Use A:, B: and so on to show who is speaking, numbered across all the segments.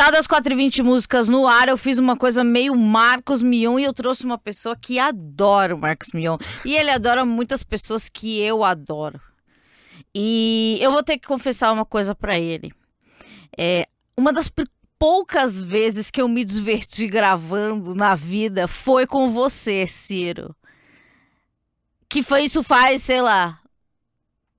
A: Fechadas 4 e 20 músicas no ar, eu fiz uma coisa meio Marcos Mion e eu trouxe uma pessoa que adora o Marcos Mion. E ele adora muitas pessoas que eu adoro. E eu vou ter que confessar uma coisa para ele. É, uma das poucas vezes que eu me diverti gravando na vida foi com você, Ciro. Que foi isso faz, sei lá,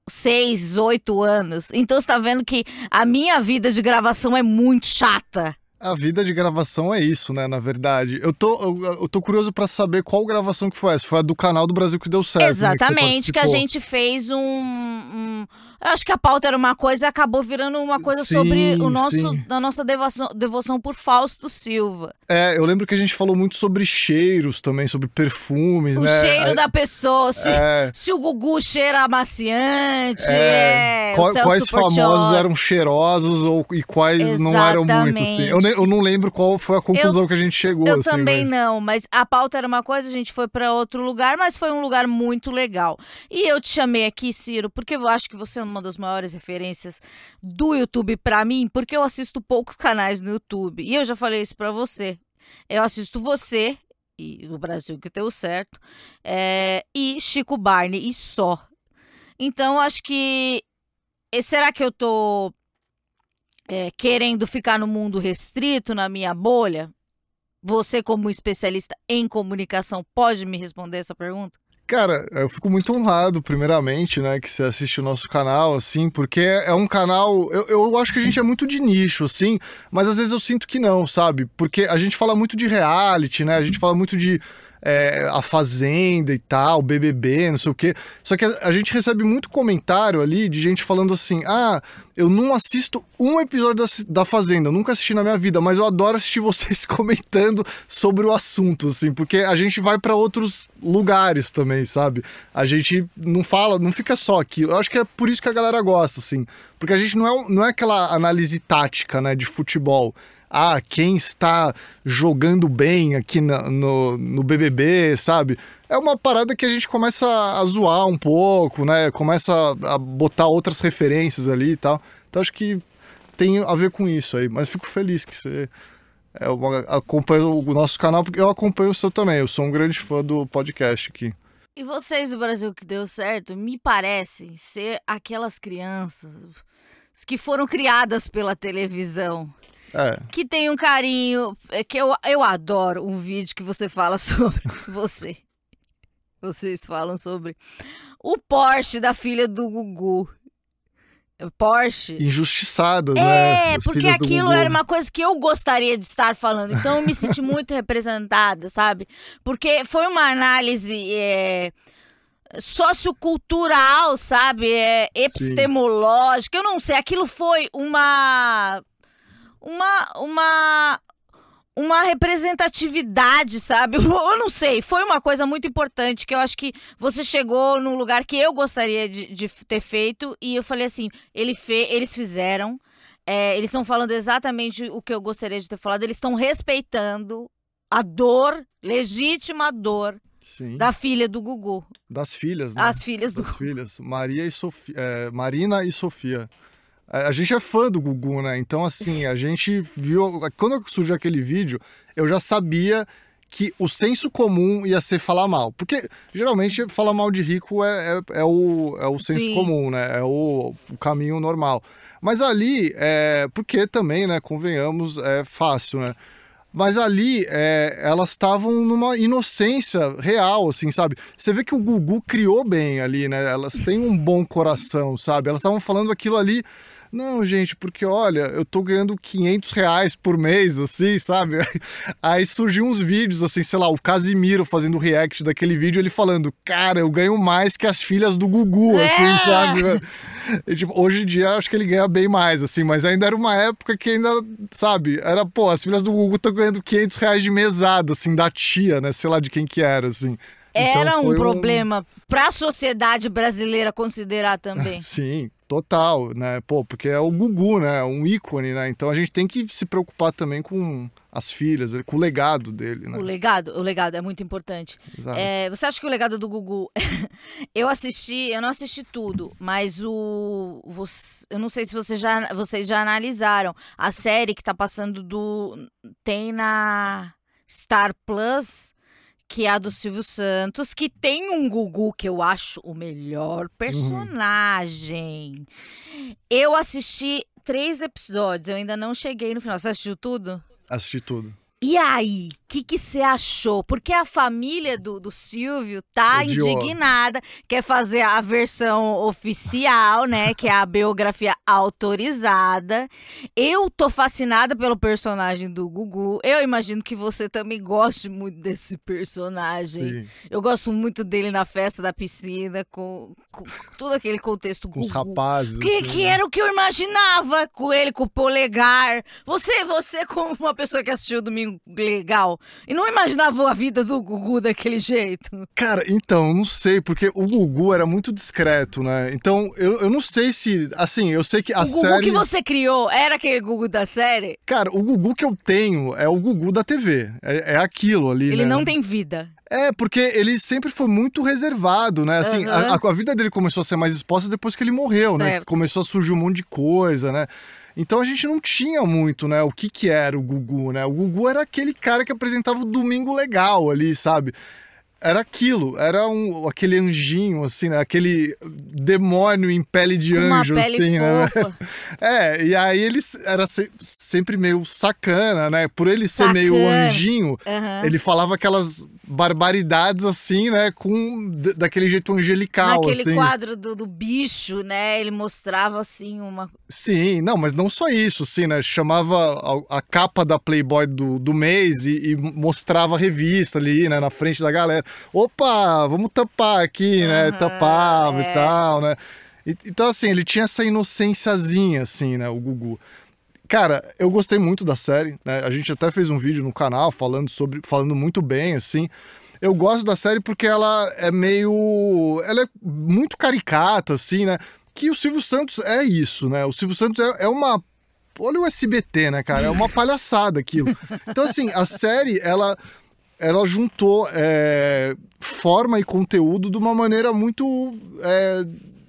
A: seis, oito anos. Então você tá vendo que a minha vida de gravação é muito chata.
B: A vida de gravação é isso, né? Na verdade. Eu tô, eu, eu tô curioso para saber qual gravação que foi essa. Foi a do canal do Brasil que deu certo.
A: Exatamente,
B: né, que,
A: que, a gente fez um, um eu acho que a pauta era uma coisa e acabou virando uma coisa sim, sobre o nosso, a nossa devoção, devoção por Fausto Silva.
B: É, eu lembro que a gente falou muito sobre cheiros também, sobre perfumes,
A: o
B: né?
A: O cheiro da pessoa, se, é... se o Gugu cheira amaciante, é... é Qual,
B: quais famosos eram cheirosos ou, e quais Exatamente. não eram muito, assim. Eu, eu, não lembro qual foi a conclusão
A: eu,
B: que a gente chegou,
A: Eu
B: assim,
A: também
B: mas...
A: não, mas a pauta era uma coisa, a gente foi para outro lugar, mas foi um lugar muito legal. E eu te chamei aqui, Ciro, porque eu acho que você é uma das maiores referências do YouTube para mim, porque eu assisto poucos canais no YouTube. E eu já falei isso para você. Eu assisto você e o Brasil que deu certo é, e Chico Barney e só. Então acho que será que eu tô é, querendo ficar no mundo restrito na minha bolha? Você, como especialista em comunicação, pode me responder essa pergunta?
B: Cara, eu fico muito honrado, primeiramente, né, que você assiste o nosso canal, assim, porque é um canal. Eu, eu acho que a gente é muito de nicho, assim, mas às vezes eu sinto que não, sabe? Porque a gente fala muito de reality, né? A gente fala muito de é, a Fazenda e tal, BBB, não sei o quê. Só que a, a, gente recebe muito comentário ali de gente falando assim: ah, eu não assisto um episódio da, da Fazenda, nunca assisti na minha vida, mas eu adoro assistir vocês comentando sobre o assunto, assim, porque a gente vai para outros lugares também, sabe? A gente não fala, não fica só aqui. Eu acho que é por isso que a galera gosta, assim, porque a gente não é, não é aquela análise tática, né, de futebol ah, quem está jogando bem aqui no, no BBB, sabe? É uma parada que a gente começa a zoar um pouco, né? Começa a botar outras referências ali e tal. Então acho que tem a ver com isso aí. Mas fico feliz que você é, acompanha o nosso canal, porque eu acompanho o seu também. Eu sou um grande fã do podcast aqui.
A: E vocês do Brasil que deu certo, me parecem ser aquelas crianças que foram criadas pela televisão. É. Que tem um carinho. É que eu, eu adoro um vídeo que você fala sobre você. Vocês falam sobre o Porsche da filha do Gugu. Porsche.
B: Injustiçada, é,
A: né? É, porque aquilo era uma coisa que eu gostaria de estar falando. Então eu me senti muito representada, sabe? Porque foi uma análise. É sociocultural, sabe? É, epistemológica. Sim. Eu não sei, aquilo foi uma uma uma uma representatividade, sabe? Eu não sei, foi uma coisa muito importante que eu acho que você chegou num lugar que eu gostaria de, de ter feito e eu falei assim, ele fe, eles fizeram, é, eles estão falando exatamente o que eu gostaria de ter falado, eles estão respeitando a dor, legítima dor Sim. da filha do Gugu.
B: Das filhas, né?
A: As filhas do
B: Das filhas, Maria e Sofia, é, Marina e Sofia a gente é fã do Gugu, né? Então, assim, a gente viu. Quando surgiu aquele vídeo, eu já sabia que o senso comum ia ser falar mal. Porque geralmente falar mal de rico é, é, é o, é o senso Sim. comum, né? É o, o caminho normal. Mas ali, é, porque também, né, convenhamos, é fácil, né? Mas ali, é, elas estavam numa inocência real, assim, sabe? Você vê que o Gugu criou bem ali, né? Elas têm um bom coração, sabe? Elas estavam falando aquilo ali não, gente, porque olha, eu tô ganhando 500 reais por mês, assim, sabe? Aí surgiu uns vídeos, assim, sei lá, o Casimiro fazendo react daquele vídeo, ele falando, cara, eu ganho mais que as filhas do Gugu, assim, é. sabe? E, tipo, hoje em dia acho que ele ganha bem mais, assim, mas ainda era uma época que ainda, sabe, era, pô, as filhas do Gugu estão ganhando 500 reais de mesada, assim, da tia, né? Sei lá de quem que era, assim.
A: Era
B: Então
A: um problema para a sociedade brasileira considerar também.
B: Sim, total, né? Pô, porque é o Gugu, né? Um ícone, né? Então a gente tem que se preocupar também com as filhas, com o legado dele, né?
A: O legado, o legado é muito importante.
B: Exato.
A: É, você acha que o legado do Gugu. eu assisti, eu não assisti tudo, mas o. você- eu não sei se você já, vocês já analisaram. A série que tá passando do. Tem na Star Plus, que é a do Silvio Santos, que tem um Gugu que eu acho o melhor personagem. Eu assisti três episódios, eu ainda não cheguei no final. Você assistiu tudo?
B: Assisti tudo.
A: E aí, o que você achou? Porque a família do, do Silvio tá
B: Odiou.
A: indignada, quer fazer a versão oficial, né? Que é a biografia autorizada. Eu tô fascinada pelo personagem do Gugu. Eu imagino que você também goste muito desse personagem.
B: Sim.
A: Eu gosto muito dele na festa da piscina, com, com todo aquele contexto
B: Com os
A: Gugu.
B: rapazes.
A: Que,
B: assim,
A: que
B: né?
A: era o que eu imaginava com ele, com o polegar. Você, você como uma pessoa que assistiu o Legal, e não imaginava a vida do Gugu daquele jeito.
B: Cara, então, não sei, porque o Gugu era muito discreto, né? Então, eu, eu não sei se. Assim, eu sei que a
A: o Gugu
B: série.
A: que você criou era aquele Gugu da série?
B: Cara, o Gugu que eu tenho é o Gugu da TV. É, é aquilo ali,
A: Ele
B: né?
A: não tem vida.
B: É, porque ele sempre foi muito reservado, né? Assim, a,
A: Aham.
B: a- a vida dele começou a ser mais exposta depois que ele morreu, né?
A: Certo.
B: Começou a surgir um monte de coisa, né? Então a gente não tinha muito, né? O que que era o Gugu, né? O Gugu era aquele cara que apresentava o Domingo Legal ali, sabe? Era aquilo, era um, aquele anjinho, assim, né? Aquele demônio em pele de
A: uma
B: anjo,
A: pele
B: assim, né?
A: fofa.
B: É, e aí ele era se- sempre meio sacana, né? Por ele ser meio
A: Sacana.
B: anjinho,
A: Aham.
B: ele falava aquelas barbaridades assim, né? Com daquele jeito angelical,
A: Naquele
B: assim.
A: quadro do, do bicho, né? Ele mostrava assim uma.
B: Sim, não, mas não só isso, assim, né? Chamava a, a capa da Playboy do, do mês e, e mostrava a revista ali, né? Na frente da galera. Opa, vamos tampar aqui, né?
A: Aham,
B: Tampava
A: é.
B: e tal, né? E- então, assim, ele tinha essa inocênciazinha, assim, né? O Gugu. Cara, eu gostei muito da série, né? A gente até fez um vídeo no canal falando sobre, falando muito bem, assim. Eu gosto da série porque ela é meio, ela é muito caricata, assim, né? Que o Silvio Santos é isso, né? O Silvio Santos é, é uma, olha o SBT, né, cara? É uma palhaçada aquilo. Então, assim, a série ela, ela juntou é, forma e conteúdo de uma maneira muito é,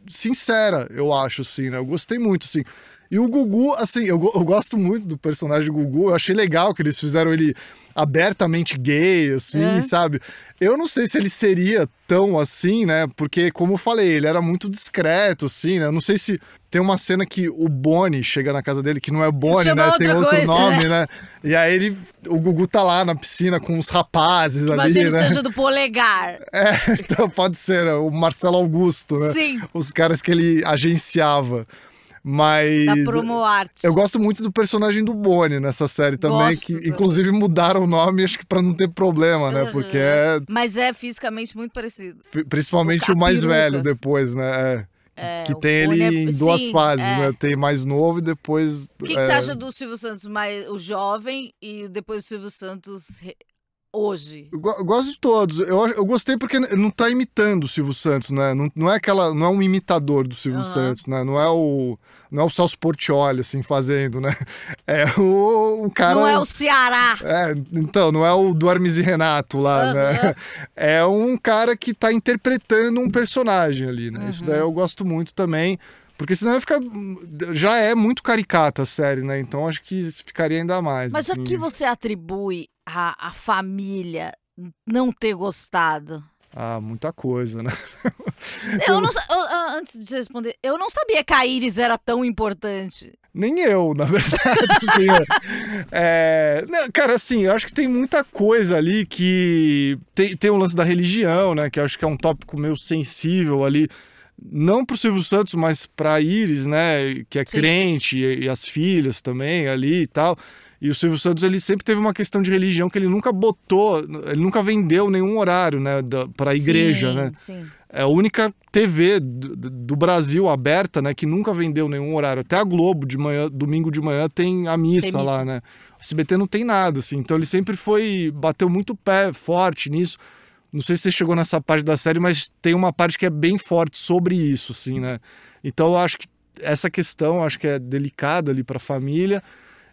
B: sincera, eu acho, assim, né? Eu gostei muito, assim. E o Gugu, assim, eu, eu gosto muito do personagem do Gugu. Eu achei legal que eles fizeram ele abertamente gay, assim,
A: É.
B: sabe? Eu não sei se ele seria tão assim, né? Porque, como eu falei, ele era muito discreto, assim, né? Eu não sei se tem uma cena que o Boni chega na casa dele, que não é Boni, né? Tem outro
A: coisa,
B: nome, né? E aí ele, o Gugu tá lá na piscina com os rapazes ali,
A: Imagina que
B: né?
A: seja do polegar.
B: É, então pode ser, né? o Marcelo Augusto, né?
A: Sim,
B: Os caras que ele agenciava. Mas.
A: da Promo Arte.
B: Eu gosto muito do personagem do Boni nessa série também,
A: Gosto
B: que inclusive mudaram o nome, acho que pra não ter problema, né?
A: Uhum.
B: Porque é
A: Mas é fisicamente muito parecido.
B: principalmente
A: O
B: o mais velho depois, né? É.
A: É,
B: que
A: o
B: tem ele
A: é-
B: em duas
A: sim,
B: fases,
A: é.
B: né? Tem mais novo e depois.
A: O que, que
B: é,
A: você acha do Silvio Santos mais o jovem e depois do Silvio Santos hoje?
B: Eu, go- eu gosto de todos. Eu, eu gostei porque não tá imitando o Silvio Santos, né? Não, não é aquela, não é um imitador do Silvio
A: Aham.
B: Santos, né? Não é o não é o Celso Portiolli assim fazendo, né? É o, o cara
A: Não é o Ceará.
B: É, então, não é o do Hermes e Renato lá, né?
A: Aham.
B: É um cara que tá interpretando um personagem ali, né? Isso
A: Uhum.
B: daí eu gosto muito também. Porque senão vai ficar. Já é muito caricata a série, né? Então acho que ficaria ainda mais.
A: Mas
B: assim.
A: o que você atribui à, à família não ter gostado?
B: Ah, muita coisa, né?
A: Eu não, eu- ah, antes de responder, eu não sabia que a Iris era tão importante.
B: Nem eu, na verdade, assim. É, cara, assim, eu acho que tem muita coisa ali que. Tem, tem o lance da religião, né? Que eu acho que é um tópico meio sensível ali. Não pro Silvio Santos, mas pra Iris, né? Que é
A: Sim.
B: crente, e, e as filhas também ali e tal. E o Silvio Santos, ele sempre teve uma questão de religião que ele nunca botou, ele nunca vendeu nenhum horário, né? Da, pra igreja,
A: sim,
B: né?
A: Sim.
B: É a única TV do, do Brasil aberta, né, que nunca vendeu nenhum horário. Até a Globo de manhã, domingo de manhã tem a missa,
A: Tem missa.
B: lá, né? O SBT não tem nada, assim. Então ele sempre foi bateu muito pé forte nisso Não sei se você chegou nessa parte da série, mas tem uma parte que é bem forte sobre isso, assim, né? Então eu acho que essa questão acho que é delicada ali para a família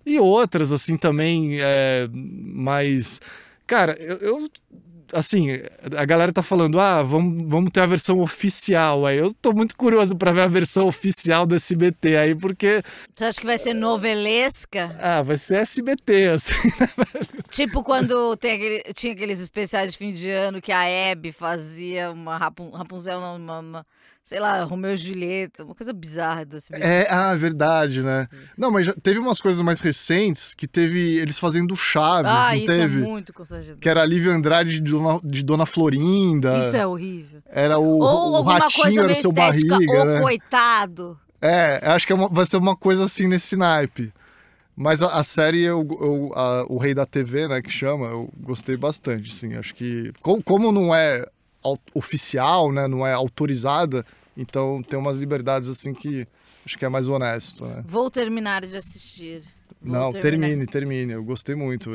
B: e outras assim também é, mais cara eu, eu, assim a galera tá falando ah vamos, vamos ter a versão oficial. Aí eu tô muito curioso para ver a versão oficial do SBT aí porque
A: você acha que vai ser novelesca?
B: Ah vai ser SBT assim né,
A: tipo quando tem aquele, tinha aqueles especiais de fim de ano que a Hebe fazia uma Rapunzel uma, uma sei lá, Romeu e Julieta, uma coisa bizarra do SBT.
B: É, ah, verdade, né? Não, mas já teve umas coisas mais recentes que teve eles fazendo Chaves,
A: ah,
B: não
A: isso
B: teve?
A: é muito constrangedor.
B: Que era a Lívia Andrade de Dona, de Dona Florinda.
A: Isso é horrível.
B: Era o,
A: Ou
B: o ratinho era o seu
A: estética,
B: barriga,
A: o
B: né?
A: coitado.
B: É, acho que é uma, vai ser uma coisa assim nesse naipe. Mas a, a série, eu, eu, a, o Rei da TV, né, que chama, eu gostei bastante, sim. Acho que, como, como não é oficial, né, não é autorizada, então tem umas liberdades assim que acho que é mais honesto, né?
A: Vou terminar de assistir. Vou
B: Não,
A: terminar.
B: termine, termine. Eu gostei muito.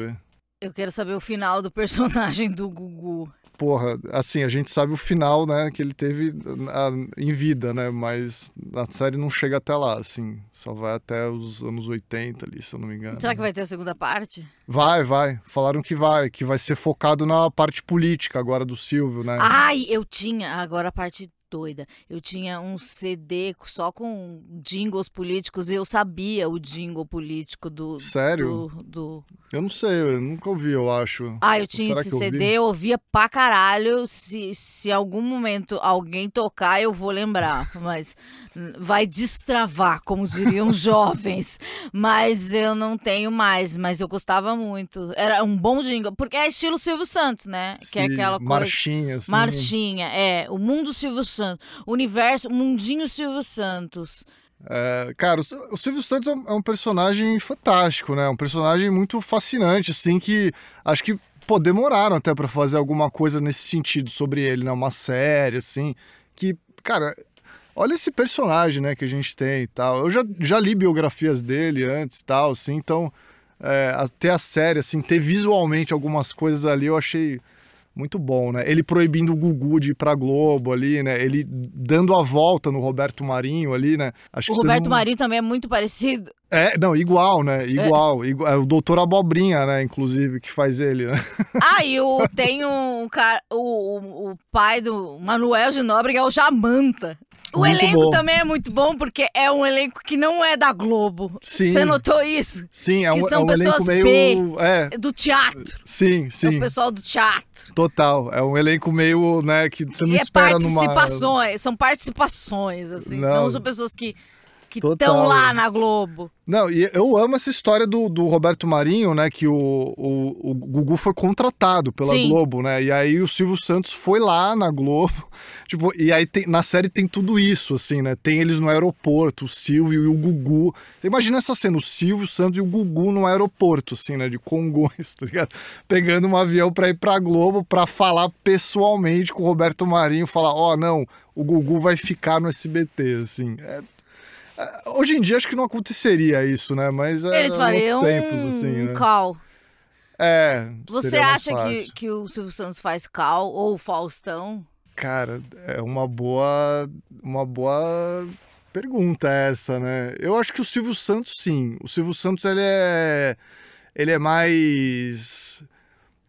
A: Eu quero saber o final do personagem do Gugu.
B: Porra, assim, a gente sabe o final, né, que ele teve a, em vida, né, mas a série não chega até lá, assim, só vai até os anos 80 ali, se eu não me engano.
A: Será que vai ter a segunda parte?
B: Vai, vai. Falaram que vai, que vai ser focado na parte política agora do Silvio, né?
A: Ai, eu tinha agora a parte doida. Eu tinha um CD só com jingles políticos e eu sabia o jingle político do.
B: Sério?
A: Do, do...
B: Eu não sei, eu nunca ouvi, eu acho.
A: Ah, eu tinha esse eu CD, eu ouvia pra caralho. Se, se algum momento alguém tocar, eu vou lembrar. Mas vai destravar, como diriam jovens. Mas eu não tenho mais, mas eu gostava muito. Era um bom jingle, porque é estilo Silvio Santos, né?
B: Sim,
A: que é aquela coisa.
B: Marchinha, assim.
A: Marchinha, é. O mundo Silvio Santos. Universo, Mundinho Silvio Santos.
B: É, cara, o Silvio Santos é, é um personagem fantástico, né? Um personagem muito fascinante, assim, que acho que pô, demoraram até para fazer alguma coisa nesse sentido sobre ele, né? Uma série, assim, que, cara, olha esse personagem, né, que a gente tem e tal. Eu já, já li biografias dele antes e tal, assim, então é, até a série, assim, ter visualmente algumas coisas ali eu achei muito bom, né? Ele proibindo o Gugu de ir pra Globo ali, né? Ele dando a volta no Roberto Marinho ali, né?
A: Acho o Roberto não... Marinho também é muito parecido.
B: É, não, igual, né? Igual. É. igual é o doutor Abobrinha, né? Inclusive, que faz ele, né?
A: Ah, e o, tem um cara, o, o, o pai do Manuel de Nóbrega é o Jamanta. O muito elenco bom. também é muito bom, porque é um elenco que não é da Globo.
B: Sim.
A: Você notou isso?
B: Sim, é um,
A: que são
B: é um
A: pessoas
B: meio...
A: B,
B: é.
A: do teatro.
B: Sim, sim.
A: É o pessoal do teatro.
B: Total. É um elenco meio, né, que você não
A: e
B: espera
A: é participações,
B: numa...
A: São participações, assim. Não,
B: não
A: são pessoas que que estão lá na Globo.
B: Não, e eu amo essa história do, do Roberto Marinho, né? Que o, o, o Gugu foi contratado pela
A: Sim.
B: Globo, né? E aí o Silvio Santos foi lá na Globo. Tipo, e aí tem, na série tem tudo isso, assim, né? Tem eles no aeroporto, o Silvio e o Gugu. Você imagina essa cena, o Silvio Santos e o Gugu no aeroporto, assim, né? De Congonhas, tá ligado? Pegando um avião pra ir pra Globo pra falar pessoalmente com o Roberto Marinho, falar, ó, oh, não, o Gugu vai ficar no SBT, assim. É Hoje em dia acho que não aconteceria isso, né? Mas é
A: Eles fariam
B: tempos, assim,
A: um
B: né?
A: call.
B: É.
A: Você acha que, que o Silvio Santos faz cal ou o Faustão?
B: Cara, é uma boa, uma boa pergunta essa, né? Eu acho que o Silvio Santos, sim. O Silvio Santos, ele é, ele é mais...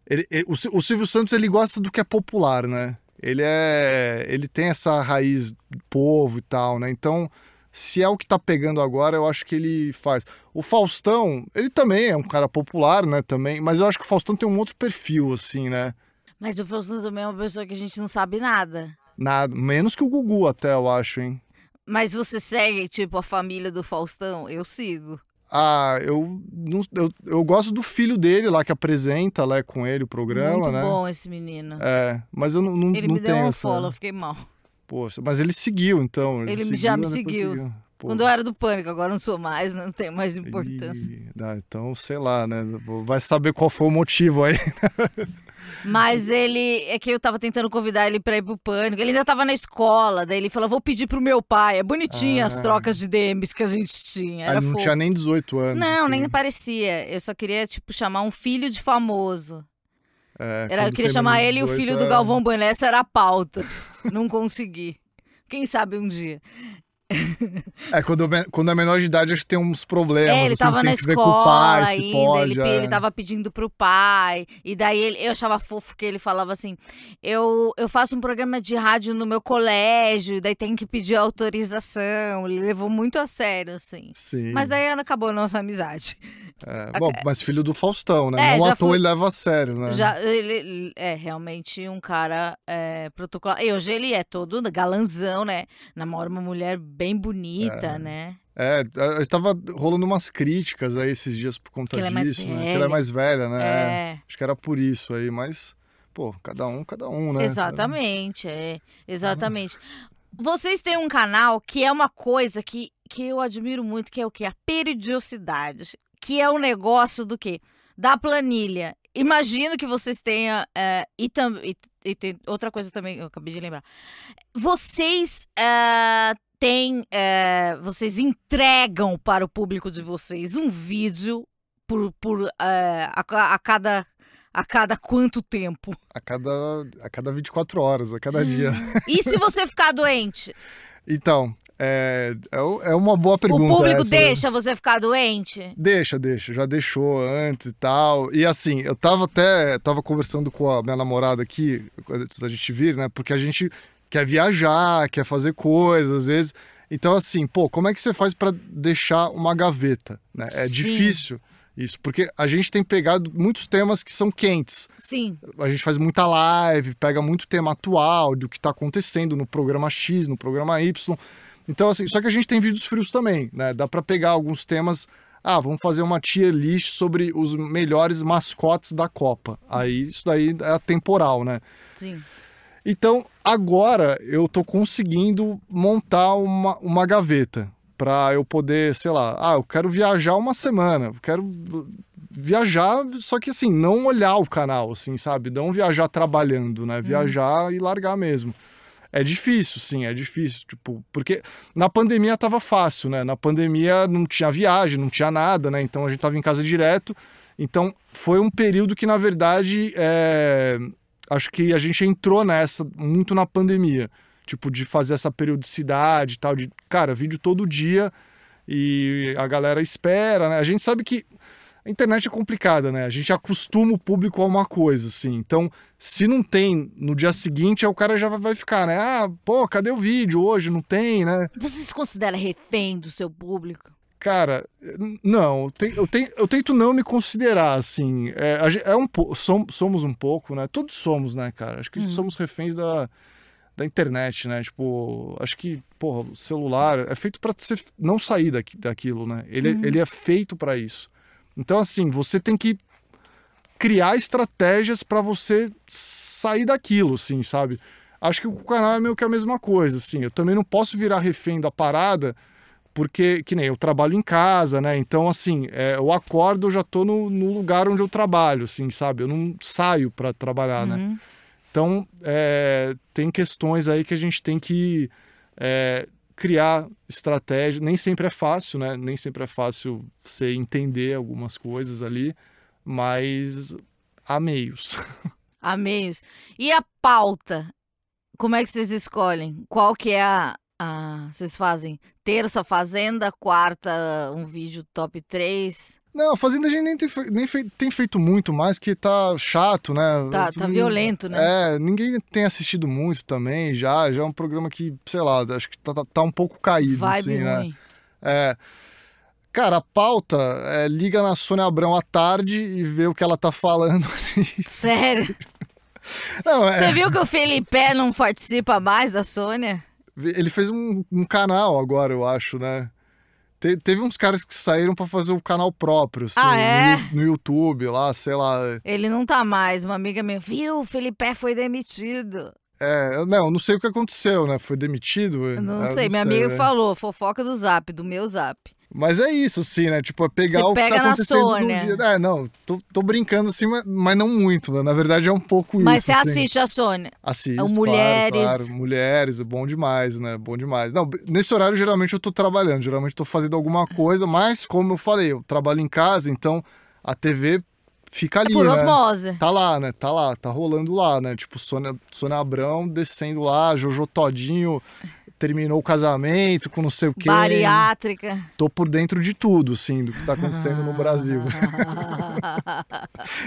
B: Ele, ele, o, o Silvio Santos, ele gosta do que é popular, né? Ele é... Ele tem essa raiz do povo e tal, né? Então se é o que tá pegando agora, eu acho que ele faz. O Faustão, ele também é um cara popular, né, também, mas eu acho que o Faustão tem um outro perfil, assim, né?
A: Mas o Faustão também é uma pessoa que a gente não sabe nada.
B: Nada, menos que o Gugu até, eu acho, hein?
A: Mas você segue, tipo, a família do Faustão? Eu sigo.
B: Ah, eu, não, eu, eu gosto do filho dele lá que apresenta lá com ele o programa,
A: Muito
B: né?
A: Muito bom esse menino.
B: É, mas eu não, não,
A: ele
B: não
A: me
B: tenho
A: deu um follow, eu fiquei mal.
B: Poxa, mas ele seguiu, então.
A: Ele,
B: seguiu,
A: já me
B: né,
A: seguiu.
B: seguiu.
A: Quando eu era do pânico, agora não sou mais, não tem mais importância.
B: E... Ah, então, sei lá, né? Vai saber qual foi o motivo aí.
A: Mas ele. É que eu tava tentando convidar ele pra ir pro pânico. Ele ainda tava na escola. Daí ele falou: vou pedir pro meu pai. É bonitinho ah. as trocas de DMs que a gente tinha. Era
B: ele não
A: fofo.
B: tinha nem 18 anos.
A: Não,
B: assim.
A: nem parecia. Eu só queria, tipo, chamar um filho de famoso.
B: É,
A: Era, eu queria chamar ele e o
B: 18,
A: filho do
B: é.
A: Galvão Bueno. Essa era a pauta. Não consegui. Quem sabe um dia.
B: É, quando, quando é menor de idade, acho que tem uns problemas.
A: É, ele
B: assim,
A: tava na escola
B: pai,
A: ainda,
B: pode.
A: ele,
B: é.
A: ele tava pedindo pro pai, e daí ele, eu achava fofo que ele falava assim, eu, eu faço um programa de rádio no meu colégio, daí tem que pedir autorização, ele levou muito a sério, assim.
B: Sim.
A: Mas daí acabou a nossa amizade.
B: É, bom, mas filho do Faustão, né?
A: É,
B: Não
A: já
B: à toa
A: fui-
B: ele leva a sério, né?
A: Já, ele, ele é realmente um cara é, protocolar. E hoje ele é todo galanzão, né? Namora uma mulher bem bonita, né?
B: É, a- a- tava rolando umas críticas aí esses dias por conta
A: Que é mais
B: disso, né? Que ela é
A: velha.
B: mais velha, né?
A: É.
B: Acho que era por isso aí, mas, pô, cada um, cada um, né?
A: Exatamente, é. Exatamente. Vocês têm um canal que é uma coisa que, que eu admiro muito, que é o que? A periodicidade. Que é o negócio do quê? Da planilha. Imagino que vocês tenham. é, e, tam, e, e tem outra coisa também, eu acabei de lembrar. Vocês é, têm. é, vocês entregam para o público de vocês um vídeo por, por é, a, a cada. A cada quanto tempo?
B: A cada, a cada 24 horas, a cada dia.
A: E se você ficar doente?
B: Então, é, é, é uma boa pergunta.
A: o público
B: essa, né?
A: deixa você ficar doente?
B: Deixa, deixa. Já deixou antes e tal. E assim, eu tava até tava conversando com a minha namorada aqui, antes da gente vir, né? Porque a gente quer viajar, quer fazer coisas, às vezes. Então, assim, pô, como é que você faz pra deixar uma gaveta? Né? É
A: Sim.
B: difícil isso, porque a gente tem pegado muitos temas que são quentes.
A: Sim.
B: A gente faz muita live, pega muito tema atual do que tá acontecendo no programa X, no programa Y. Então, assim, só que a gente tem vídeos frios também, né? Dá pra pegar alguns temas. Ah, vamos fazer uma tier list sobre os melhores mascotes da Copa. Aí isso daí é temporal, né?
A: Sim.
B: Então, agora eu tô conseguindo montar uma, uma gaveta para eu poder, sei lá, ah, eu quero viajar uma semana, eu quero viajar, só que assim, não olhar o canal, assim, sabe? Não viajar trabalhando, né? Viajar e largar mesmo. É difícil, sim, é difícil, tipo, porque na pandemia tava fácil, né? Na pandemia não tinha viagem, não tinha nada, né? Então a gente tava em casa direto. Então foi um período que, na verdade, é, acho que a gente entrou nessa muito na pandemia. Tipo, de fazer essa periodicidade e tal, de, cara, vídeo todo dia e a galera espera, né? A gente sabe que a internet é complicada, né? A gente acostuma o público a uma coisa, assim. Então, se não tem no dia seguinte, o cara já vai ficar, né? Ah, pô, cadê o vídeo hoje? Não tem, né?
A: Você se considera refém do seu público?
B: Cara, não, eu, te- eu, te- eu tento não me considerar assim. É, é um somos um pouco, né? Todos somos, né, cara? Acho que
A: Uhum.
B: somos reféns da, da internet, né? Tipo, acho que, porra, o celular é feito pra você não sair daqui, daquilo, né? Ele,
A: Uhum.
B: ele é feito pra isso. Então, assim, você tem que criar estratégias pra você sair daquilo, assim, sabe? Acho que o canal é meio que a mesma coisa, assim. Eu também não posso virar refém da parada porque, que nem eu trabalho em casa, né? Então, assim, é, eu acordo, eu já tô no, no lugar onde eu trabalho, assim, sabe? Eu não saio para trabalhar, né?
A: Uhum.
B: Então, é, tem questões aí que a gente tem que é, criar estratégia. Nem sempre é fácil, né? Nem sempre é fácil você entender algumas coisas ali, mas há meios.
A: A meios. E a pauta? Como é que vocês escolhem? Qual que é a. a vocês fazem terça Fazenda, quarta um vídeo top 3?
B: Não, a Fazenda a gente nem tem, nem fei- tem feito muito mais, que tá chato, né?
A: Tá, tá violento, né?
B: É, ninguém tem assistido muito também, já. Já é um programa que, sei lá, acho que tá, tá- tá um pouco caído,
A: Vibe
B: assim, né?
A: ruim.
B: É. Cara, a pauta é liga na Sônia Abrão à tarde e vê o que ela tá falando.
A: Sério?
B: Não, é,
A: Você viu que o Felipe não participa mais da Sônia?
B: Ele fez um, um canal agora, eu acho, né? Te- teve uns caras que saíram pra fazer o canal próprio, assim,
A: Ah, é?
B: no, no YouTube, lá, sei lá.
A: Ele não tá mais. Uma amiga minha, viu? O Felipe foi demitido.
B: É, não, não sei o que aconteceu, né? Foi demitido?
A: Não
B: Eu
A: sei, minha amiga
B: né?
A: falou, fofoca do zap, do meu zap.
B: Mas é isso, sim, né? Tipo, é pegar
A: Você
B: o que
A: pega
B: tá
A: na
B: acontecendo no
A: Sônia.
B: dia. É, não, tô, tô brincando assim, mas, mas não muito, né? Na verdade é um pouco
A: Mas
B: isso.
A: você
B: assim.
A: assiste a Sônia.
B: Assisto,
A: É o
B: claro,
A: Mulheres.
B: Claro, Mulheres, é bom demais, né? Bom demais. Não, nesse horário geralmente eu tô trabalhando, geralmente tô fazendo alguma coisa, mas como eu falei, eu trabalho em casa, então a TV fica ali,
A: É por
B: né?
A: osmose.
B: Tá lá, né? Tá lá, tá rolando lá, né? Tipo, Sônia, Sônia Abrão descendo lá, Jojo Todinho terminou o casamento com não sei o quê.
A: Bariátrica.
B: Tô por dentro de tudo, assim, do que tá acontecendo no Brasil.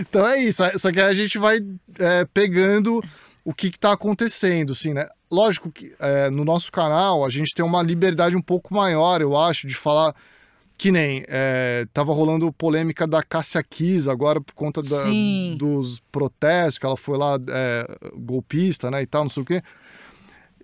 B: Então é isso, só que aí a gente vai é, pegando o que, que tá acontecendo, assim, né? Lógico que é, no nosso canal a gente tem uma liberdade um pouco maior, eu acho, de falar que nem é, tava rolando polêmica da Cássia Kiss agora por conta da-
A: Sim.
B: dos protestos, que ela foi lá é, golpista, né, e tal, não sei o quê.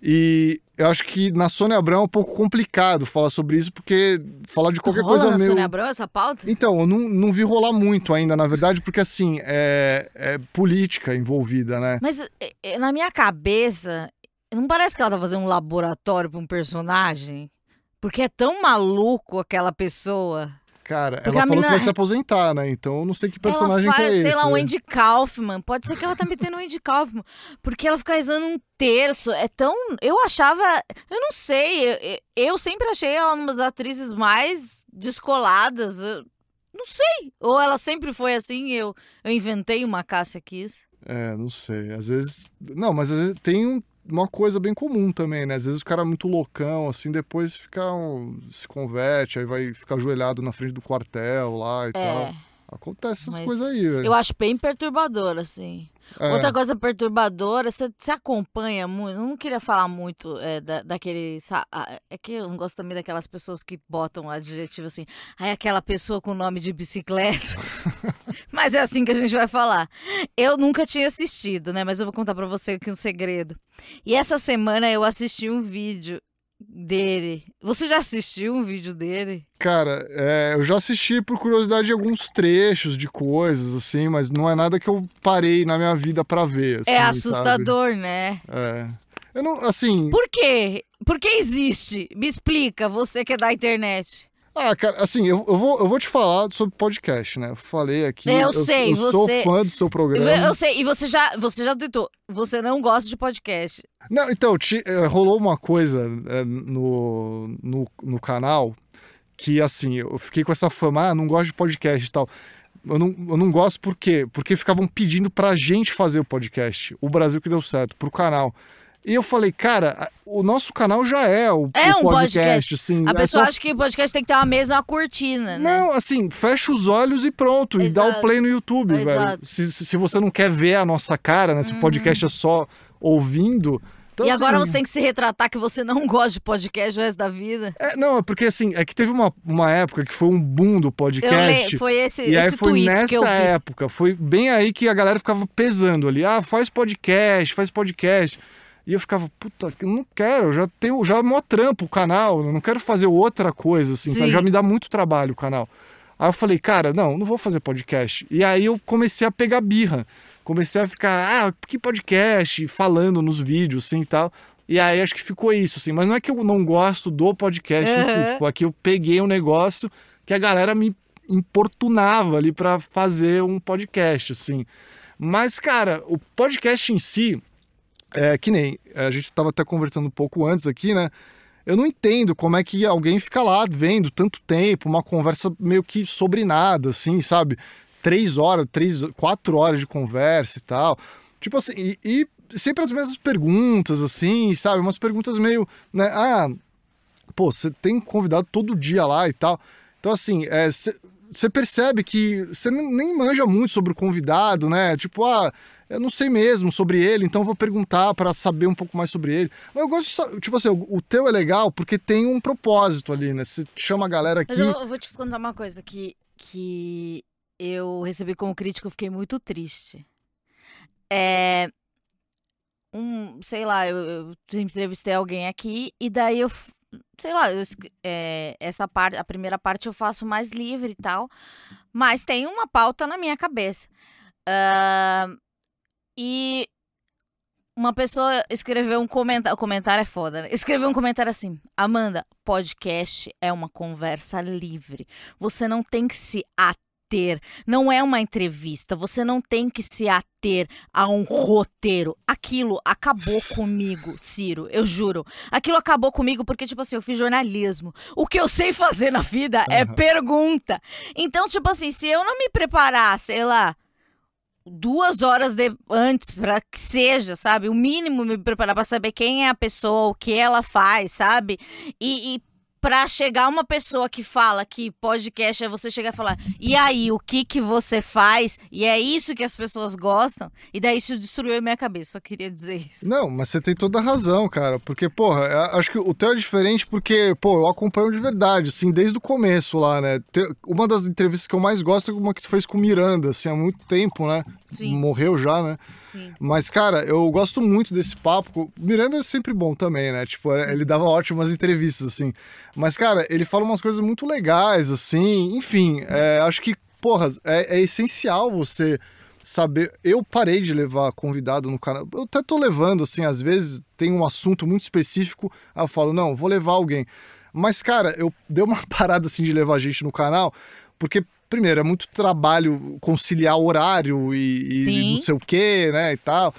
B: E eu acho que na Sônia Abrão é um pouco complicado falar sobre isso, porque falar de qualquer
A: Rola
B: coisa
A: na
B: meio...
A: Sônia Abrão essa pauta?
B: Então, eu não, não vi rolar muito ainda, na verdade, porque assim, é, é política envolvida, né?
A: Mas é, é, na minha cabeça, não parece que ela tá fazendo um laboratório pra um personagem? Porque é tão maluco aquela pessoa.
B: Cara,
A: Porque
B: ela falou
A: mina-
B: que vai se aposentar, né? Então eu não sei que personagem
A: ela faz,
B: que é esse.
A: sei lá, um
B: né?
A: Andy Kaufman. Pode ser que ela tá metendo um Andy Kaufman. Porque ela fica rezando um terço. É tão. Eu achava. Eu não sei. Eu, eu- sempre achei ela uma das atrizes mais descoladas. Eu não sei. Ou ela sempre foi assim eu, eu inventei uma Cássia Kiss.
B: É, não sei. Às vezes. Não, mas às vezes tem um- uma coisa bem comum também, né? Às vezes o cara é muito loucão, assim, depois fica. um- se converte, aí vai ficar ajoelhado na frente do quartel lá e
A: É.
B: tal. Acontece essas coisas aí, velho.
A: Eu acho bem perturbador, assim.
B: É.
A: Outra coisa perturbadora, você, você acompanha muito. Eu não queria falar muito é, da, daquele. É que eu não gosto também daquelas pessoas que botam adjetivo assim. Aí aquela pessoa com nome de bicicleta. mas é assim que a gente vai falar. Eu nunca tinha assistido, né? Mas eu vou contar pra você aqui um segredo. E essa semana eu assisti um vídeo dele. Você já assistiu um vídeo dele?
B: Cara, é, eu já assisti por curiosidade alguns trechos de coisas, assim, mas não é nada que eu parei na minha vida pra ver. Assim,
A: é
B: sabe?
A: assustador, né?
B: É. Eu não, assim.
A: Por quê? Por que existe? Me explica, você que é da internet.
B: Ah, cara, assim, eu, eu, vou, eu vou te falar sobre podcast, né? Eu falei aqui.
A: Eu sei,
B: eu sou
A: você-
B: fã do seu
A: Eu,
B: programa.
A: eu sei, e você já, você já tweetou, você não gosta de podcast.
B: Não, então, ti- eh, rolou uma coisa eh, no, no, no canal que, assim, eu fiquei com essa fama, ah, não gosto de podcast e tal. Eu não, eu não gosto por quê? Porque ficavam pedindo pra gente fazer o podcast. O Brasil que deu certo, pro canal. E eu falei, cara, o nosso canal já é o,
A: É
B: o
A: um podcast.
B: assim.
A: A
B: é
A: pessoa
B: só-
A: acha que podcast tem que ter uma mesa e uma cortina, né?
B: Não, assim, fecha os olhos e pronto. E dá o
A: Exato.
B: play no YouTube, velho.
A: Exato.
B: Se, se se você não quer ver a nossa cara, né? Se o podcast é só ouvindo. Então,
A: e agora
B: assim,
A: você tem que se retratar que você não gosta de podcast o resto da vida.
B: É, não, é porque assim, é que teve uma, uma época que foi um boom do podcast.
A: le... Foi esse,
B: e aí
A: esse
B: foi
A: tweet
B: nessa
A: que eu vi.
B: época, foi bem aí que a galera ficava pesando ali. Ah, faz podcast, faz podcast. E eu ficava, puta, eu não quero, eu já tenho, já é mó trampo o canal, eu não quero fazer outra coisa, assim. Já me dá muito trabalho o canal. Aí eu falei, cara, não, não vou fazer podcast. E aí eu comecei a pegar birra. Comecei a ficar, ah, que podcast? Falando nos vídeos, assim e tal. E aí acho que ficou isso, assim. Mas não é que eu não gosto do podcast em si.
A: Uhum.
B: Tipo, aqui eu peguei um negócio que a galera me importunava ali pra fazer um podcast, assim. Mas, cara, o podcast em si, é que nem a gente tava até conversando um pouco antes aqui, né? Eu não entendo como é que alguém fica lá vendo tanto tempo, uma conversa meio que sobre nada, assim, sabe? Três horas, três, quatro horas de conversa e tal. Tipo assim, e, e sempre as mesmas perguntas, assim, sabe? Umas perguntas meio, né? Ah, pô, você tem convidado todo dia lá e tal. Então, assim, você percebe que você nem manja muito sobre o convidado, né? Tipo, ah, eu não sei mesmo sobre ele, então vou perguntar para saber um pouco mais sobre ele. Mas eu gosto, de tipo assim, o, o teu é legal porque tem um propósito ali, né? Você chama a galera aqui.
A: Mas eu, eu vou te contar uma coisa que, que eu recebi como crítica, eu fiquei muito triste. É. Um, sei lá, eu, eu entrevistei alguém aqui e daí eu. Sei lá, eu é, essa parte, a primeira parte eu faço mais livre e tal, mas tem uma pauta na minha cabeça. Ah, e uma pessoa escreveu um comentário. O comentário é foda, né? Escreveu um comentário assim: Amanda, podcast é uma conversa livre. Você não tem que se ater. Não é uma entrevista. Você não tem que se ater a um roteiro. Aquilo acabou comigo, Ciro. Eu juro. Aquilo acabou comigo porque, tipo assim, eu fiz jornalismo. O que eu sei fazer na vida é
B: Aham.
A: pergunta. Então, tipo assim, se eu não me preparar, sei lá duas horas de, antes para que seja, sabe? O mínimo me preparar para saber quem é a pessoa, o que ela faz, sabe? E, e para chegar uma pessoa que fala que podcast é você chegar e falar, e aí, o que que você faz? E é isso que as pessoas gostam. E daí isso destruiu a minha cabeça, só queria dizer isso.
B: Não, mas você tem toda a razão, cara. Porque, porra, acho que o teu é diferente porque, pô, eu acompanho de verdade, assim, desde o começo lá, né? Uma das entrevistas que eu mais gosto é uma que tu fez com o Miranda, assim, há muito tempo, né?
A: Sim.
B: Morreu já, né?
A: Sim.
B: Mas, cara, eu gosto muito desse papo. Miranda é sempre bom também, né? Tipo, Sim. ele dava ótimas entrevistas, assim. Mas, cara, ele fala umas coisas muito legais, assim. Enfim, é, acho que, porra, é, é, essencial você saber. Eu parei de levar convidado no canal. Eu até tô levando, assim, às vezes tem um assunto muito específico. Aí eu falo, não, vou levar alguém. Mas, cara, eu dei uma parada, assim, de levar gente no canal, porque primeiro, é muito trabalho conciliar horário e, e não sei o quê, né, e tal.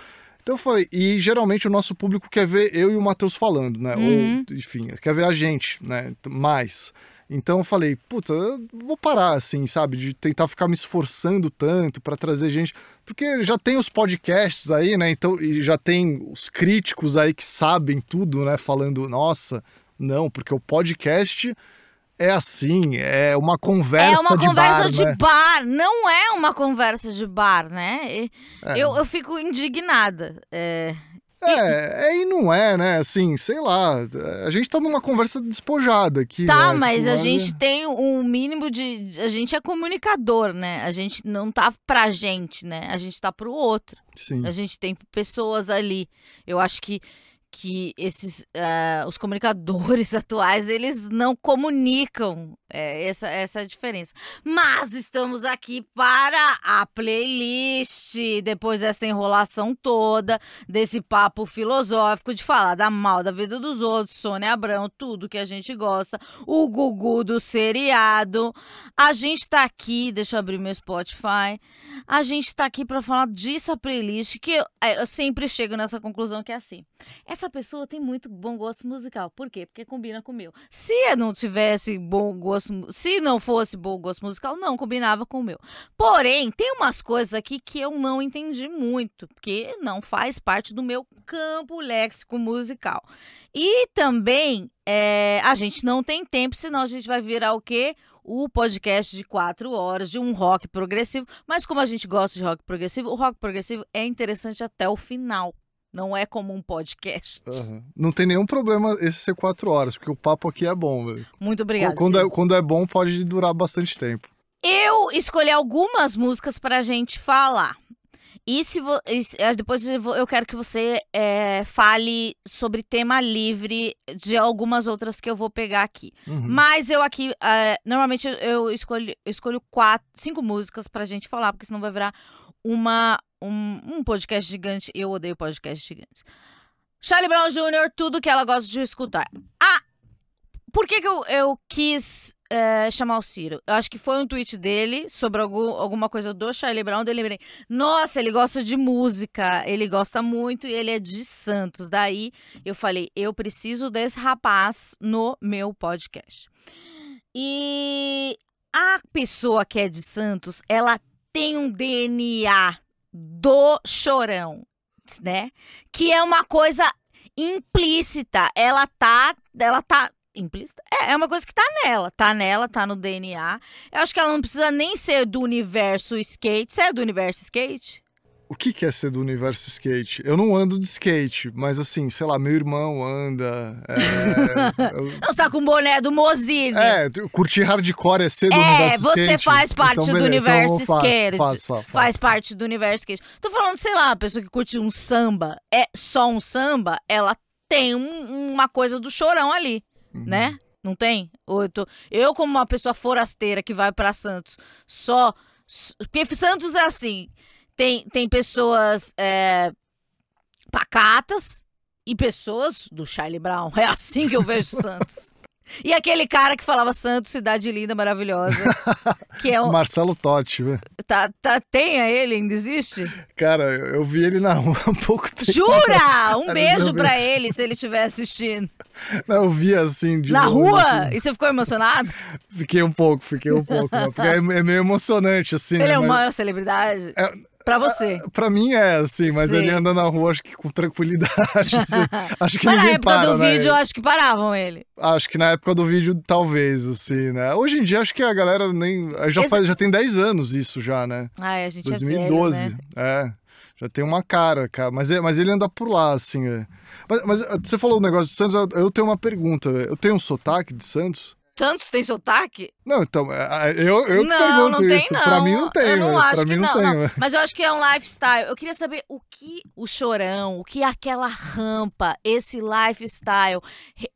B: Então eu falei, e geralmente o nosso público quer ver eu e o Matheus falando, né? Uhum. Ou, enfim, quer ver a gente, né? Mais. Então eu falei, puta, eu vou parar assim, sabe? De tentar ficar me esforçando tanto para trazer gente. Porque já tem os podcasts aí, né? Então, e já tem os críticos aí que sabem tudo, né? Falando, nossa, não, porque o podcast é assim, é uma conversa de bar. É uma conversa
A: bar, de
B: né?
A: bar, não é uma conversa de bar, né? É. Eu, eu fico indignada. É...
B: É, é, e não é, né? Assim, sei lá. A gente tá numa conversa despojada aqui.
A: Tá,
B: né?
A: mas a gente tem um mínimo de. A gente é comunicador, né? A gente não tá pra gente, né? A gente tá pro outro.
B: Sim.
A: A gente tem pessoas ali. Eu acho que que esses uh, os comunicadores atuais eles não comunicam é, essa, essa é diferença. Mas estamos aqui para a playlist, depois dessa enrolação toda, desse papo filosófico de falar da mal da vida dos outros, Sônia Abrão, tudo que a gente gosta, o Gugu do seriado. A gente está aqui, deixa eu abrir meu Spotify. A gente está aqui para falar disso playlist que eu, é, eu sempre chego nessa conclusão que é assim. Essa pessoa tem muito bom gosto musical. Por quê? Porque combina com o meu. Se não tivesse bom gosto, se não fosse bom gosto musical, não combinava com o meu. Porém, tem umas coisas aqui que eu não entendi muito, porque não faz parte do meu campo léxico musical. E também é, a gente não tem tempo, senão a gente vai virar o quê? o podcast de quatro horas de um rock progressivo. Mas como a gente gosta de rock progressivo, o rock progressivo é interessante até o final. Não é como um podcast.
B: Uhum. Não tem nenhum problema esse ser quatro horas, porque o papo aqui é bom, velho.
A: Muito obrigada.
B: Quando é, quando é bom, pode durar bastante tempo.
A: Eu escolhi algumas músicas pra gente falar. E se vo, e, depois eu quero que você é, fale sobre tema livre de algumas outras que eu vou pegar aqui.
B: Uhum.
A: Mas eu aqui, é, normalmente eu escolho, eu escolho quatro, cinco músicas pra gente falar, porque senão vai virar uma, um, um podcast gigante. Eu odeio podcast gigantes. Charlie Brown Jr., tudo que ela gosta de escutar. Ah! Por que, que eu, eu quis é, chamar o Ciro? Eu acho que foi um tweet dele sobre algum, alguma coisa do Charlie Brown. Eu lembrei, nossa, ele gosta de música, ele gosta muito e ele é de Santos. Daí eu falei, eu preciso desse rapaz no meu podcast. E a pessoa que é de Santos, ela tem um DNA do chorão, né? Que é uma coisa implícita. Ela tá, ela tá implícita? É, é uma coisa que tá nela, tá nela, tá no DNA. Eu acho que ela não precisa nem ser do universo skate. Você é do universo skate?
B: O que, que é ser do universo skate? Eu não ando de skate, mas assim, sei lá, meu irmão anda. É,
A: eu... Não, você tá com o boné do Mozine.
B: É, curtir hardcore é ser do
A: é,
B: universo
A: skate. É, você faz
B: então,
A: parte
B: então,
A: do universo
B: então,
A: skate.
B: Faz, faz,
A: faz, parte do universo skate. Tô falando, sei lá, a pessoa que curte um samba, é só um samba, ela tem um, uma coisa do chorão ali, uhum. né? Não tem? Eu, tô... eu, como uma pessoa forasteira que vai para Santos, só. Porque Santos é assim tem, tem pessoas é, pacatas e pessoas do Charlie Brown. É assim que eu vejo Santos. E aquele cara que falava Santos, cidade linda, maravilhosa. Que é o...
B: Marcelo Totti, velho.
A: Tá, tá, tem a ele, ainda existe?
B: Cara, eu vi ele na rua há um pouco tempo.
A: Jura? Um beijo pra ele, se ele estiver assistindo.
B: Não, eu vi assim.
A: na rua? E você ficou emocionado?
B: Fiquei um pouco, fiquei um pouco. Porque é, é meio emocionante, assim.
A: Ele
B: né?
A: é uma Mas... celebridade?
B: É
A: Pra você.
B: Pra mim é, assim, mas
A: Sim.
B: ele anda na rua, acho que com tranquilidade. assim. Acho que
A: Mas na época
B: para,
A: do
B: né?
A: vídeo, acho que paravam ele.
B: Acho que na época do vídeo, talvez, assim, né? Hoje em dia, acho que a galera nem. Já,
A: Esse-
B: faz, já tem 10 anos isso já, né?
A: Ai, a gente
B: 2012.
A: é velho, né?
B: É. Já tem uma cara, cara. Mas, é- mas ele anda por lá, assim. é. Mas, mas você falou o negócio de Santos, eu tenho uma pergunta. Eu tenho um sotaque de Santos?
A: Tantos tem sotaque?
B: Não, então, é, eu, eu
A: não,
B: pergunto
A: não tem
B: isso.
A: não.
B: Pra mim não tem,
A: Eu não
B: velho.
A: acho que
B: não, tem,
A: não.
B: velho.
A: Mas eu acho que é um lifestyle. Eu queria saber o que o chorão, o que aquela rampa, esse lifestyle,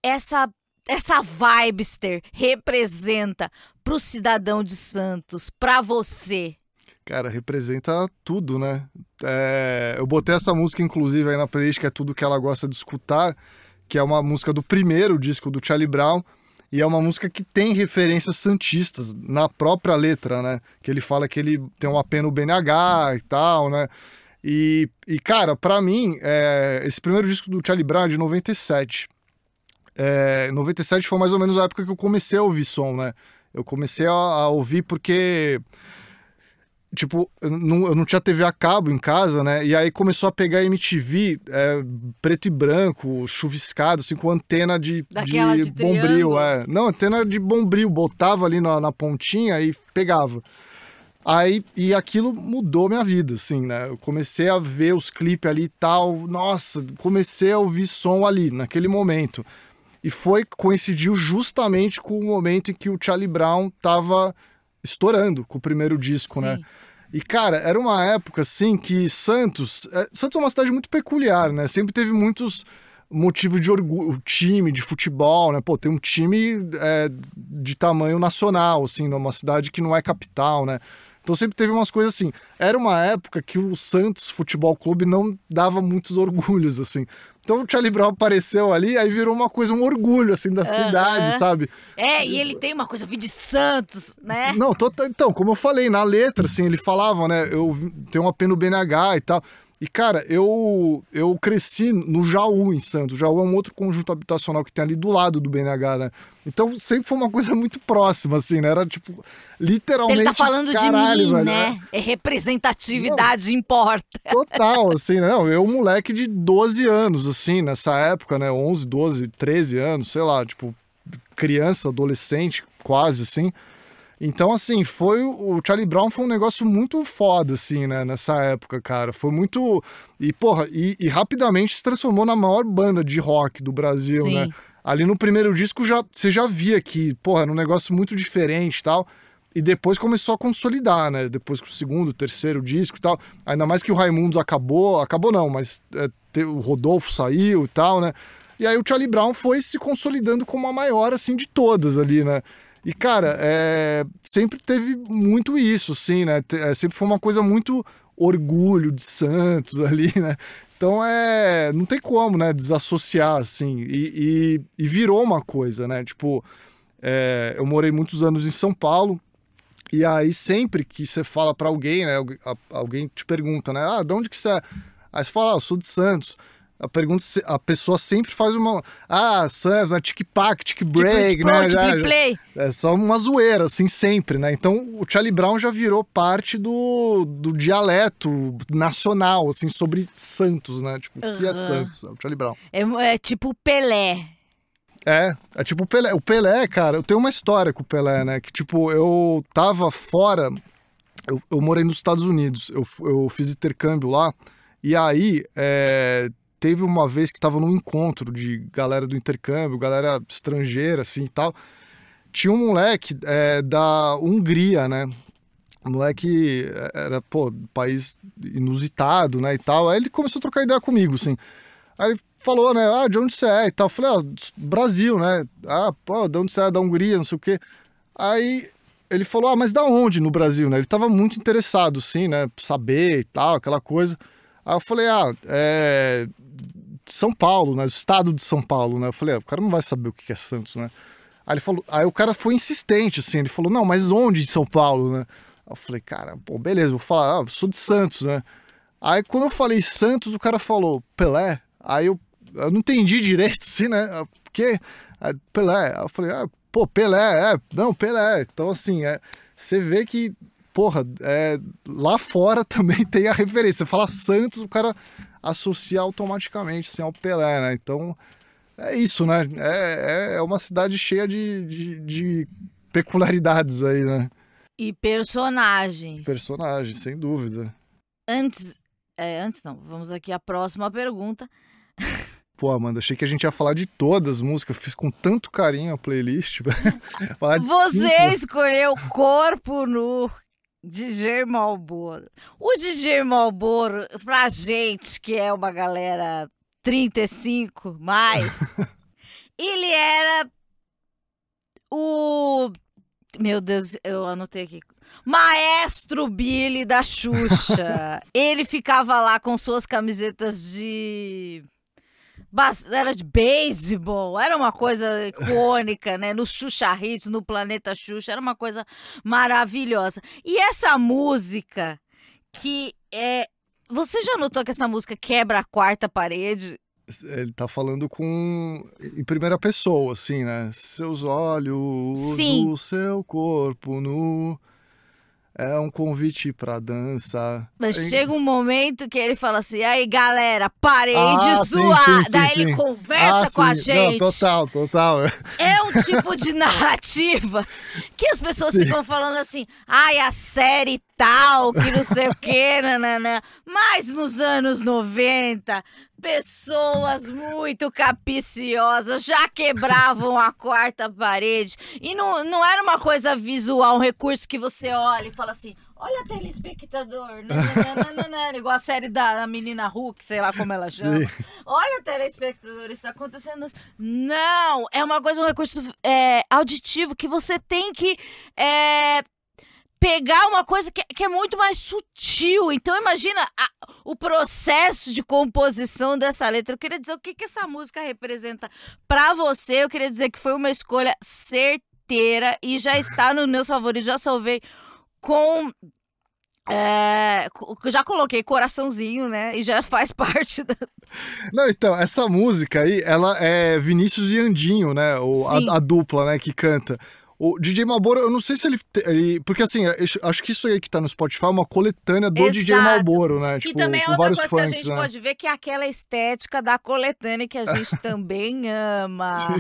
A: essa essa vibester representa pro cidadão de Santos, pra você.
B: Cara, representa tudo, né? É, eu botei essa música, inclusive, aí na playlist, que é tudo que ela gosta de escutar, que é uma música do primeiro disco do Charlie Brown, e é uma música que tem referências santistas na própria letra, né? Que ele fala que ele tem um AP no BNH e tal, né? E, e cara, pra mim, é, esse primeiro disco do Charlie Brown é de 97. É, 97 foi mais ou menos a época que eu comecei a ouvir som, né? Eu comecei a, a ouvir porque tipo, eu não, eu não tinha TV a cabo em casa, né? E aí começou a pegar MTV é, preto e branco, chuviscado, assim, com antena de,
A: Daquela de
B: bombril, é. Não, antena de bombril, botava ali na, na pontinha e pegava. Aí, e aquilo mudou minha vida, assim, né? Eu comecei a ver os clipes ali e tal. Nossa, comecei a ouvir som ali, naquele momento. E foi, coincidiu justamente com o momento em que o Charlie Brown tava estourando com o primeiro disco, né?
A: Sim.
B: E, cara, era uma época, assim, que Santos... é, Santos é uma cidade muito peculiar, né? Sempre teve muitos motivos de orgulho, time de futebol, né? Pô, tem um time é, de tamanho nacional, assim, numa cidade que não é capital, né? Então sempre teve umas coisas assim. Era uma época que o Santos Futebol Clube não dava muitos orgulhos, assim. Então o Charlie Brown apareceu ali, aí virou uma coisa, um orgulho, assim, da cidade, sabe?
A: É, e ele tem uma coisa vi de Santos, né?
B: Não, tota- então, como eu falei, na letra, assim, ele falava, né? Eu tenho uma pena no BNH e tal. E, cara, eu, eu cresci no Jaú, em Santos. O Jaú é um outro conjunto habitacional que tem ali do lado do BNH, né? Então sempre foi uma coisa muito próxima, assim, né? Era tipo, literalmente.
A: Ele tá falando
B: caralho,
A: de mim,
B: velho,
A: né? É representatividade importa.
B: Total, assim, né? Não, eu, moleque de 12 anos, assim, nessa época, né? 11, 12, 13 anos, sei lá, tipo, criança, adolescente, quase, assim. Então, assim, foi. O Charlie Brown foi um negócio muito foda, assim, né? Nessa época, cara. Foi muito. E, porra, e, e rapidamente se transformou na maior banda de rock do Brasil,
A: Sim.
B: né? Ali no primeiro disco já, você já via que, porra, era um negócio muito diferente e tal. E depois começou a consolidar, né? Depois com o segundo, terceiro disco e tal. Ainda mais que o Raimundos acabou, acabou não, mas é, te- o Rodolfo saiu e tal, né? E aí o Charlie Brown foi se consolidando como a maior, assim, de todas ali, né? E, cara, é, sempre teve muito isso, assim, né? É, sempre foi uma coisa muito orgulho de Santos ali, né? Então é. Não tem como, né? Desassociar, assim. E, e- e virou uma coisa, né? Tipo, é, eu morei muitos anos em São Paulo. E aí, sempre que você fala pra alguém, né? Alguém te pergunta, né? Ah, de onde que você é? Aí você fala, ah, eu sou de Santos. A pergunta, a pessoa sempre faz uma. Ah, Santos, né? Tic-pac, tic-break,
A: tipo,
B: né?
A: tipo,
B: Já- já-
A: play.
B: é só uma zoeira, assim, sempre, né? Então o Charlie Brown já virou parte do, do dialeto nacional, assim, sobre Santos, né? Tipo, o que é. Santos? É o Charlie Brown.
A: É, é tipo Pelé.
B: É, é tipo o Pelé. O Pelé, cara, eu tenho uma história com o Pelé, né? Que, tipo, eu tava fora. Eu, eu morei nos Estados Unidos, eu, eu fiz intercâmbio lá, e aí é, teve uma vez que tava num encontro de galera do intercâmbio, galera estrangeira, assim e tal. Tinha um moleque é, da Hungria, né? Um moleque é, era, pô, país inusitado, né, e tal. Aí ele começou a trocar ideia comigo, assim. Aí ele falou, né, ah, de onde você é e tal. Eu falei, ah, Brasil, né? Ah, pô, de onde você é? Da Hungria, não sei o quê. Aí ele falou, ah, mas da onde no Brasil, né? Ele tava muito interessado, sim, né? Saber e tal, aquela coisa. Aí eu falei, ah, é... São Paulo, né? O estado de São Paulo, né? Eu falei, ah, o cara não vai saber o que é Santos, né? Aí ele falou, aí o cara foi insistente, assim, ele falou, não, mas onde em São Paulo, né? Aí eu falei, cara, pô, beleza, vou falar, ah, sou de Santos, né? Aí quando eu falei Santos, o cara falou, Pelé. Aí eu, eu não entendi direito, assim, né? Ah, Por quê? Aí, Pelé. Aí eu falei, ah, pô, Pelé, é, não, Pelé. Então, assim, é, você vê que porra, é, lá fora também tem a referência. Você fala Santos, o cara associa automaticamente assim, ao Pelé, né? Então é isso, né? É, é, é uma cidade cheia de, de, de peculiaridades aí, né?
A: E personagens.
B: Personagens, sem dúvida.
A: Antes, é, antes não, vamos aqui à próxima pergunta.
B: Pô, Amanda, achei que a gente ia falar de todas as músicas. Fiz com tanto carinho a playlist. falar de
A: Você
B: cinco.
A: escolheu Corpo Nu, DJ Malboro. O DJ Malboro, pra gente que é uma galera 35 mais, ele era o. Meu Deus, eu anotei aqui. Maestro Billy da Xuxa. ele ficava lá com suas camisetas de era de beisebol, era uma coisa icônica, né? No Xuxa Hits, no Planeta Xuxa, era uma coisa maravilhosa. E essa música que é. Você já notou que essa música quebra a quarta parede?
B: Ele tá falando com. em primeira pessoa, assim, né? Seus olhos,
A: Sim.
B: o seu corpo nu. É um convite pra dança.
A: Mas
B: Hein?
A: chega um momento que ele fala assim: aí galera, parei
B: Ah,
A: de zoar.
B: sim, sim,
A: Daí ele
B: sim.
A: conversa
B: Ah,
A: com a gente.
B: Não, total, total.
A: É um tipo de narrativa que as pessoas ficam falando assim, ai, a série tal, que não sei o quê, nananã. Mas nos anos 90, pessoas muito capiciosas já quebravam a quarta parede. E não, não era uma coisa visual, um recurso que você olha e fala assim. Olha, telespectador, nananana, igual a série da, da menina Hulk, sei lá como ela chama.
B: Sim.
A: Olha, telespectador, está acontecendo. Não! É uma coisa, um recurso é, auditivo que você tem que é, pegar uma coisa que, que é muito mais sutil. Então, imagina a- o processo de composição dessa letra. Eu queria dizer o que, que essa música representa para você. Eu queria dizer que foi uma escolha certeira e já está nos meus favoritos. Já salvei com. é, já coloquei coraçãozinho, né? E já faz parte da,
B: Não, então, essa música aí, ela é Vinícius e Andinho, né? O, a, a dupla, né, que canta. O DJ Malboro, eu não sei se ele, ele- Porque assim, acho- que isso aí que tá no Spotify é uma coletânea do DJ
A: Exato.
B: Malboro, né?
A: Que
B: Tipo,
A: também é outra coisa que a
B: funks,
A: gente
B: né?
A: pode ver que é aquela estética da coletânea que a gente também ama.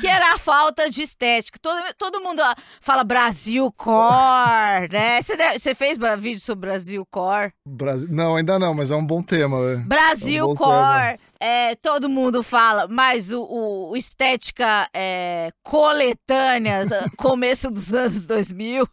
A: Que era a falta de estética. Todo, todo mundo fala Brasil Core, né? Você, fez vídeo sobre Brasil Core?
B: Brasil... Não, ainda não, mas é um bom tema.
A: Brasil
B: É um
A: Core, é, todo mundo fala, mas o, o- estética é, coletâneas, começo dos anos 2000,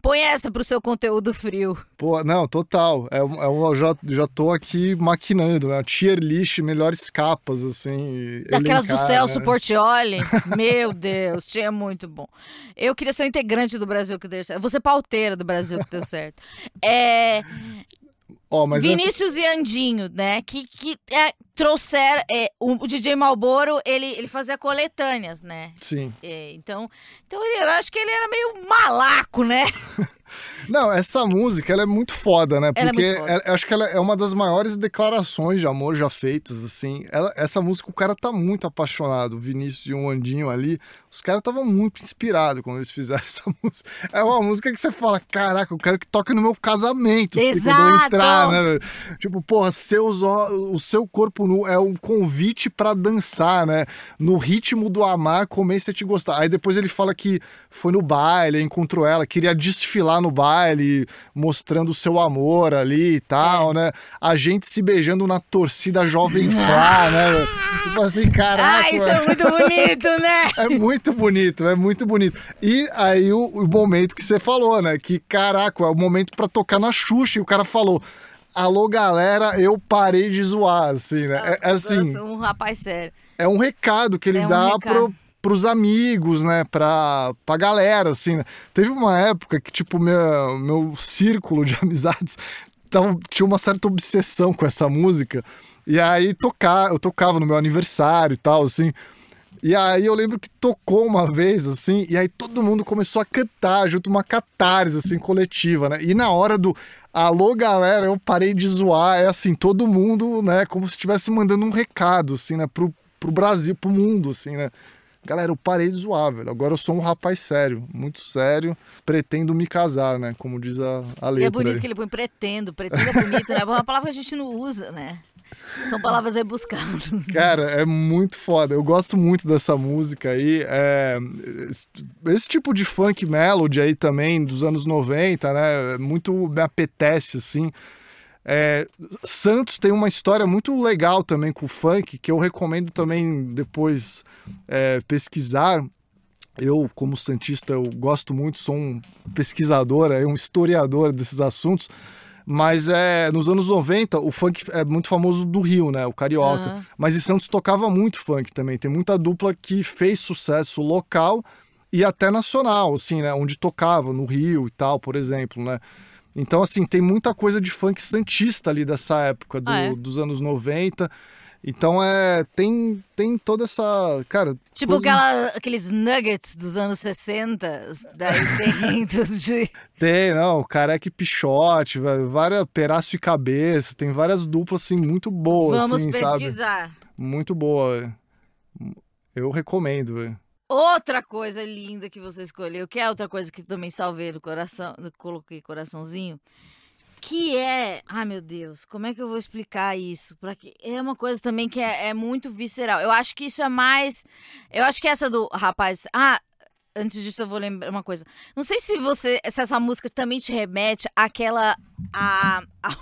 A: põe essa pro seu conteúdo frio.
B: Pô, não, total. É, é eu já, já tô aqui maquinando, né? Tier list, melhores capas, assim.
A: Daquelas do
B: elencar,
A: Celso
B: né?
A: Portioli. Meu Deus, tinha muito bom. Eu queria ser um integrante do Brasil que deu certo. Você pauteira do Brasil que deu certo. É,
B: Ó, mas essa-
A: Vinícius e Andinho, né? Que, que é, trouxeram. é, o, DJ Malboro, ele, ele fazia coletâneas, né?
B: Sim.
A: É, então, então ele- eu acho que ele era meio malaco, né?
B: Não, essa música, ela é muito foda, né?
A: É
B: Porque
A: muito foda.
B: ela- acho que ela é uma das maiores declarações de amor já feitas, assim. Ela- essa música, o cara tá muito apaixonado. O Vinícius e o Andinho ali, os caras estavam muito inspirados quando eles fizeram essa música. É uma música que você fala, caraca, eu quero que toque no meu casamento, assim, quando eu
A: Exato!
B: entrar, né? Tipo, porra, seus, o seu corpo nu é um convite pra dançar, né? No ritmo do amar, comece a te gostar. Aí depois ele fala que foi no baile, encontrou ela, queria desfilar no baile, mostrando o seu amor ali e tal, né? A gente se beijando na torcida Jovem Flá, né? Tipo assim, caraca.
A: ah, isso é muito bonito, né?
B: É muito bonito, é muito bonito. E aí o, o momento que você falou, né? Que caraca, é o momento pra tocar na Xuxa. E o cara falou: Alô, galera, eu parei de zoar, assim, né? É, é assim,
A: um rapaz sério.
B: é um recado que ele
A: É um
B: dá
A: recado.
B: pro, pros amigos, né? Pra, pra galera, assim. Né? Teve uma época que, tipo, meu, meu círculo de amizades tava, tinha uma certa obsessão com essa música. E aí tocar, eu tocava no meu aniversário e tal, assim. E aí eu lembro que tocou uma vez, assim, e aí todo mundo começou a cantar junto uma catarse, assim, coletiva, né? E na hora do alô, galera, eu parei de zoar, é assim, todo mundo, né, como se estivesse mandando um recado, assim, né, pro, pro Brasil, pro mundo, assim, né? Galera, eu parei de zoar, velho. Agora eu sou um rapaz sério, muito sério. Pretendo me casar, né? Como diz a, a letra.
A: E é bonito
B: aí.
A: que ele põe pretendo. Pretendo é bonito, né? É uma palavra que a gente não usa, né? São palavras rebuscadas.
B: Cara, é muito foda. Eu gosto muito dessa música aí. É... Esse tipo de funk melody aí também, dos anos 90, né? Muito me apetece, assim. É... Santos tem uma história muito legal também com o funk, que eu recomendo também depois é, pesquisar. Eu, como Santista, eu gosto muito, sou um pesquisador, um historiador desses assuntos. Mas é, nos anos 90, o funk é muito famoso do Rio, né? O carioca.
A: Uhum.
B: Mas em Santos tocava muito funk também. Tem muita dupla que fez sucesso local e até nacional, assim, né? Onde tocava, no Rio e tal, por exemplo, né? Então, assim, tem muita coisa de funk santista ali dessa época, do,
A: Ah, é?
B: dos anos 90. Então, é. Tem, tem toda essa. Cara.
A: Tipo
B: coisa-
A: aquela, aqueles nuggets dos anos 60, daí tem dos de...
B: Tem, não, careca e pichote, velho, várias pedaço e cabeça, tem várias duplas assim muito boas,
A: Vamos
B: assim, sabe?
A: pesquisar.
B: Muito boa. Eu recomendo, velho.
A: Outra coisa linda que você escolheu, que é outra coisa que também salvei no coração, coloquei coraçãozinho, que é, ai meu Deus, como é que eu vou explicar isso? Para que é uma coisa também que é, é muito visceral. Eu acho que isso é mais, eu acho que essa do rapaz, ah, antes disso eu vou lembrar uma coisa. Não sei se você, se essa música também te remete àquela a a,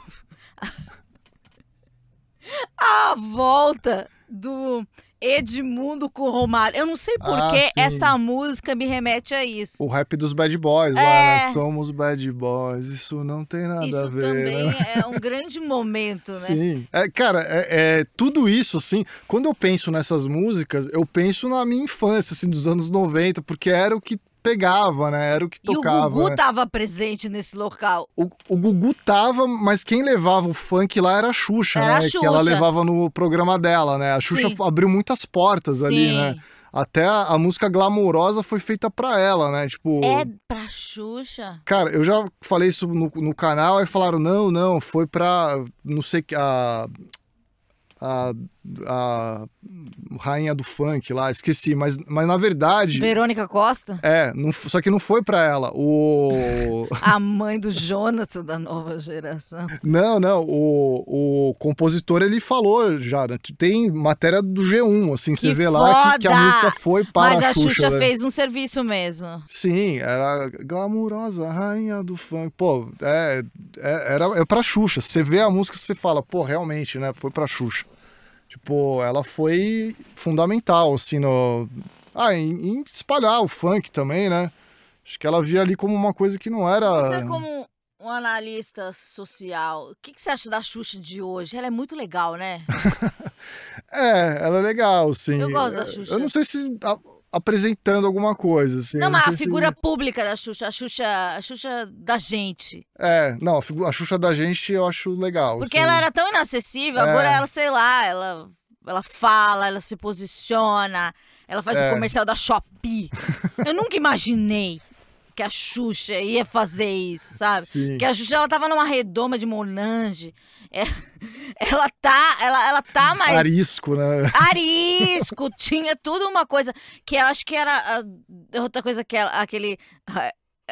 A: a volta do Edmundo com Romário. Eu não sei por
B: Ah,
A: que
B: sim.
A: essa música me remete a isso.
B: O rap dos bad boys lá,
A: É.
B: né? Somos bad boys, isso não tem nada a
A: Isso
B: ver.
A: também
B: né?
A: é um grande momento, né?
B: Sim. É, cara, é, é tudo isso, assim, quando eu penso nessas músicas, eu penso na minha infância, assim, dos anos 90, porque era o que pegava, né? Era o que
A: E o
B: tocava.
A: Gugu
B: né?
A: tava presente nesse local.
B: O, o Gugu tava, mas quem levava o funk lá era a Xuxa,
A: Era a
B: né? Que ela
A: Xuxa.
B: levava no programa dela, né? A Xuxa
A: Sim.
B: abriu muitas portas ali,
A: Sim.
B: né? Até a, a música glamourosa foi feita pra ela, né? Tipo.
A: É pra Xuxa.
B: Cara, eu já falei isso no, no canal, aí falaram, não, não, foi pra. Não sei que. A, a, a rainha do funk lá, esqueci, mas, mas na verdade.
A: Verônica Costa,
B: É, não, só que não foi pra ela. O.
A: a mãe do Jonathan da nova geração.
B: Não, não. O, o compositor ele falou já. né? Tem matéria do G1, assim, você
A: Que
B: vê lá que, que a
A: foda!
B: música foi para
A: Mas a
B: Xuxa.
A: Xuxa
B: né?
A: fez um serviço mesmo.
B: Sim, era glamurosa, rainha do funk. Pô, é, é, era, é pra Xuxa. Você vê a música você fala, pô, realmente, né? Foi pra Xuxa. Tipo, ela foi fundamental, assim, no. Ah, em, em espalhar o funk também, né? Acho que ela via ali como uma coisa que não era.
A: Você, como um analista social, o que, que você acha da Xuxa de hoje? Ela é muito legal, né?
B: É, ela é legal, sim.
A: Eu gosto da Xuxa.
B: Eu não sei se apresentando alguma coisa, assim.
A: não, mas a
B: sei se-
A: figura pública da Xuxa, a Xuxa, a Xuxa da gente.
B: É, não, a, figu- a Xuxa da gente eu acho legal.
A: Porque
B: assim.
A: ela era tão inacessível,
B: É.
A: agora ela, sei lá, ela, ela fala, ela se posiciona, ela faz o
B: É.
A: comercial da Shopee. Eu nunca imaginei que a Xuxa ia fazer isso, sabe?
B: Sim.
A: Porque a Xuxa, ela tava numa redoma de Monange. É, ela tá, ela, ela tá mais...
B: Arisco, né?
A: Arisco, tinha tudo uma coisa que eu acho que era ah, outra coisa que ela- aquele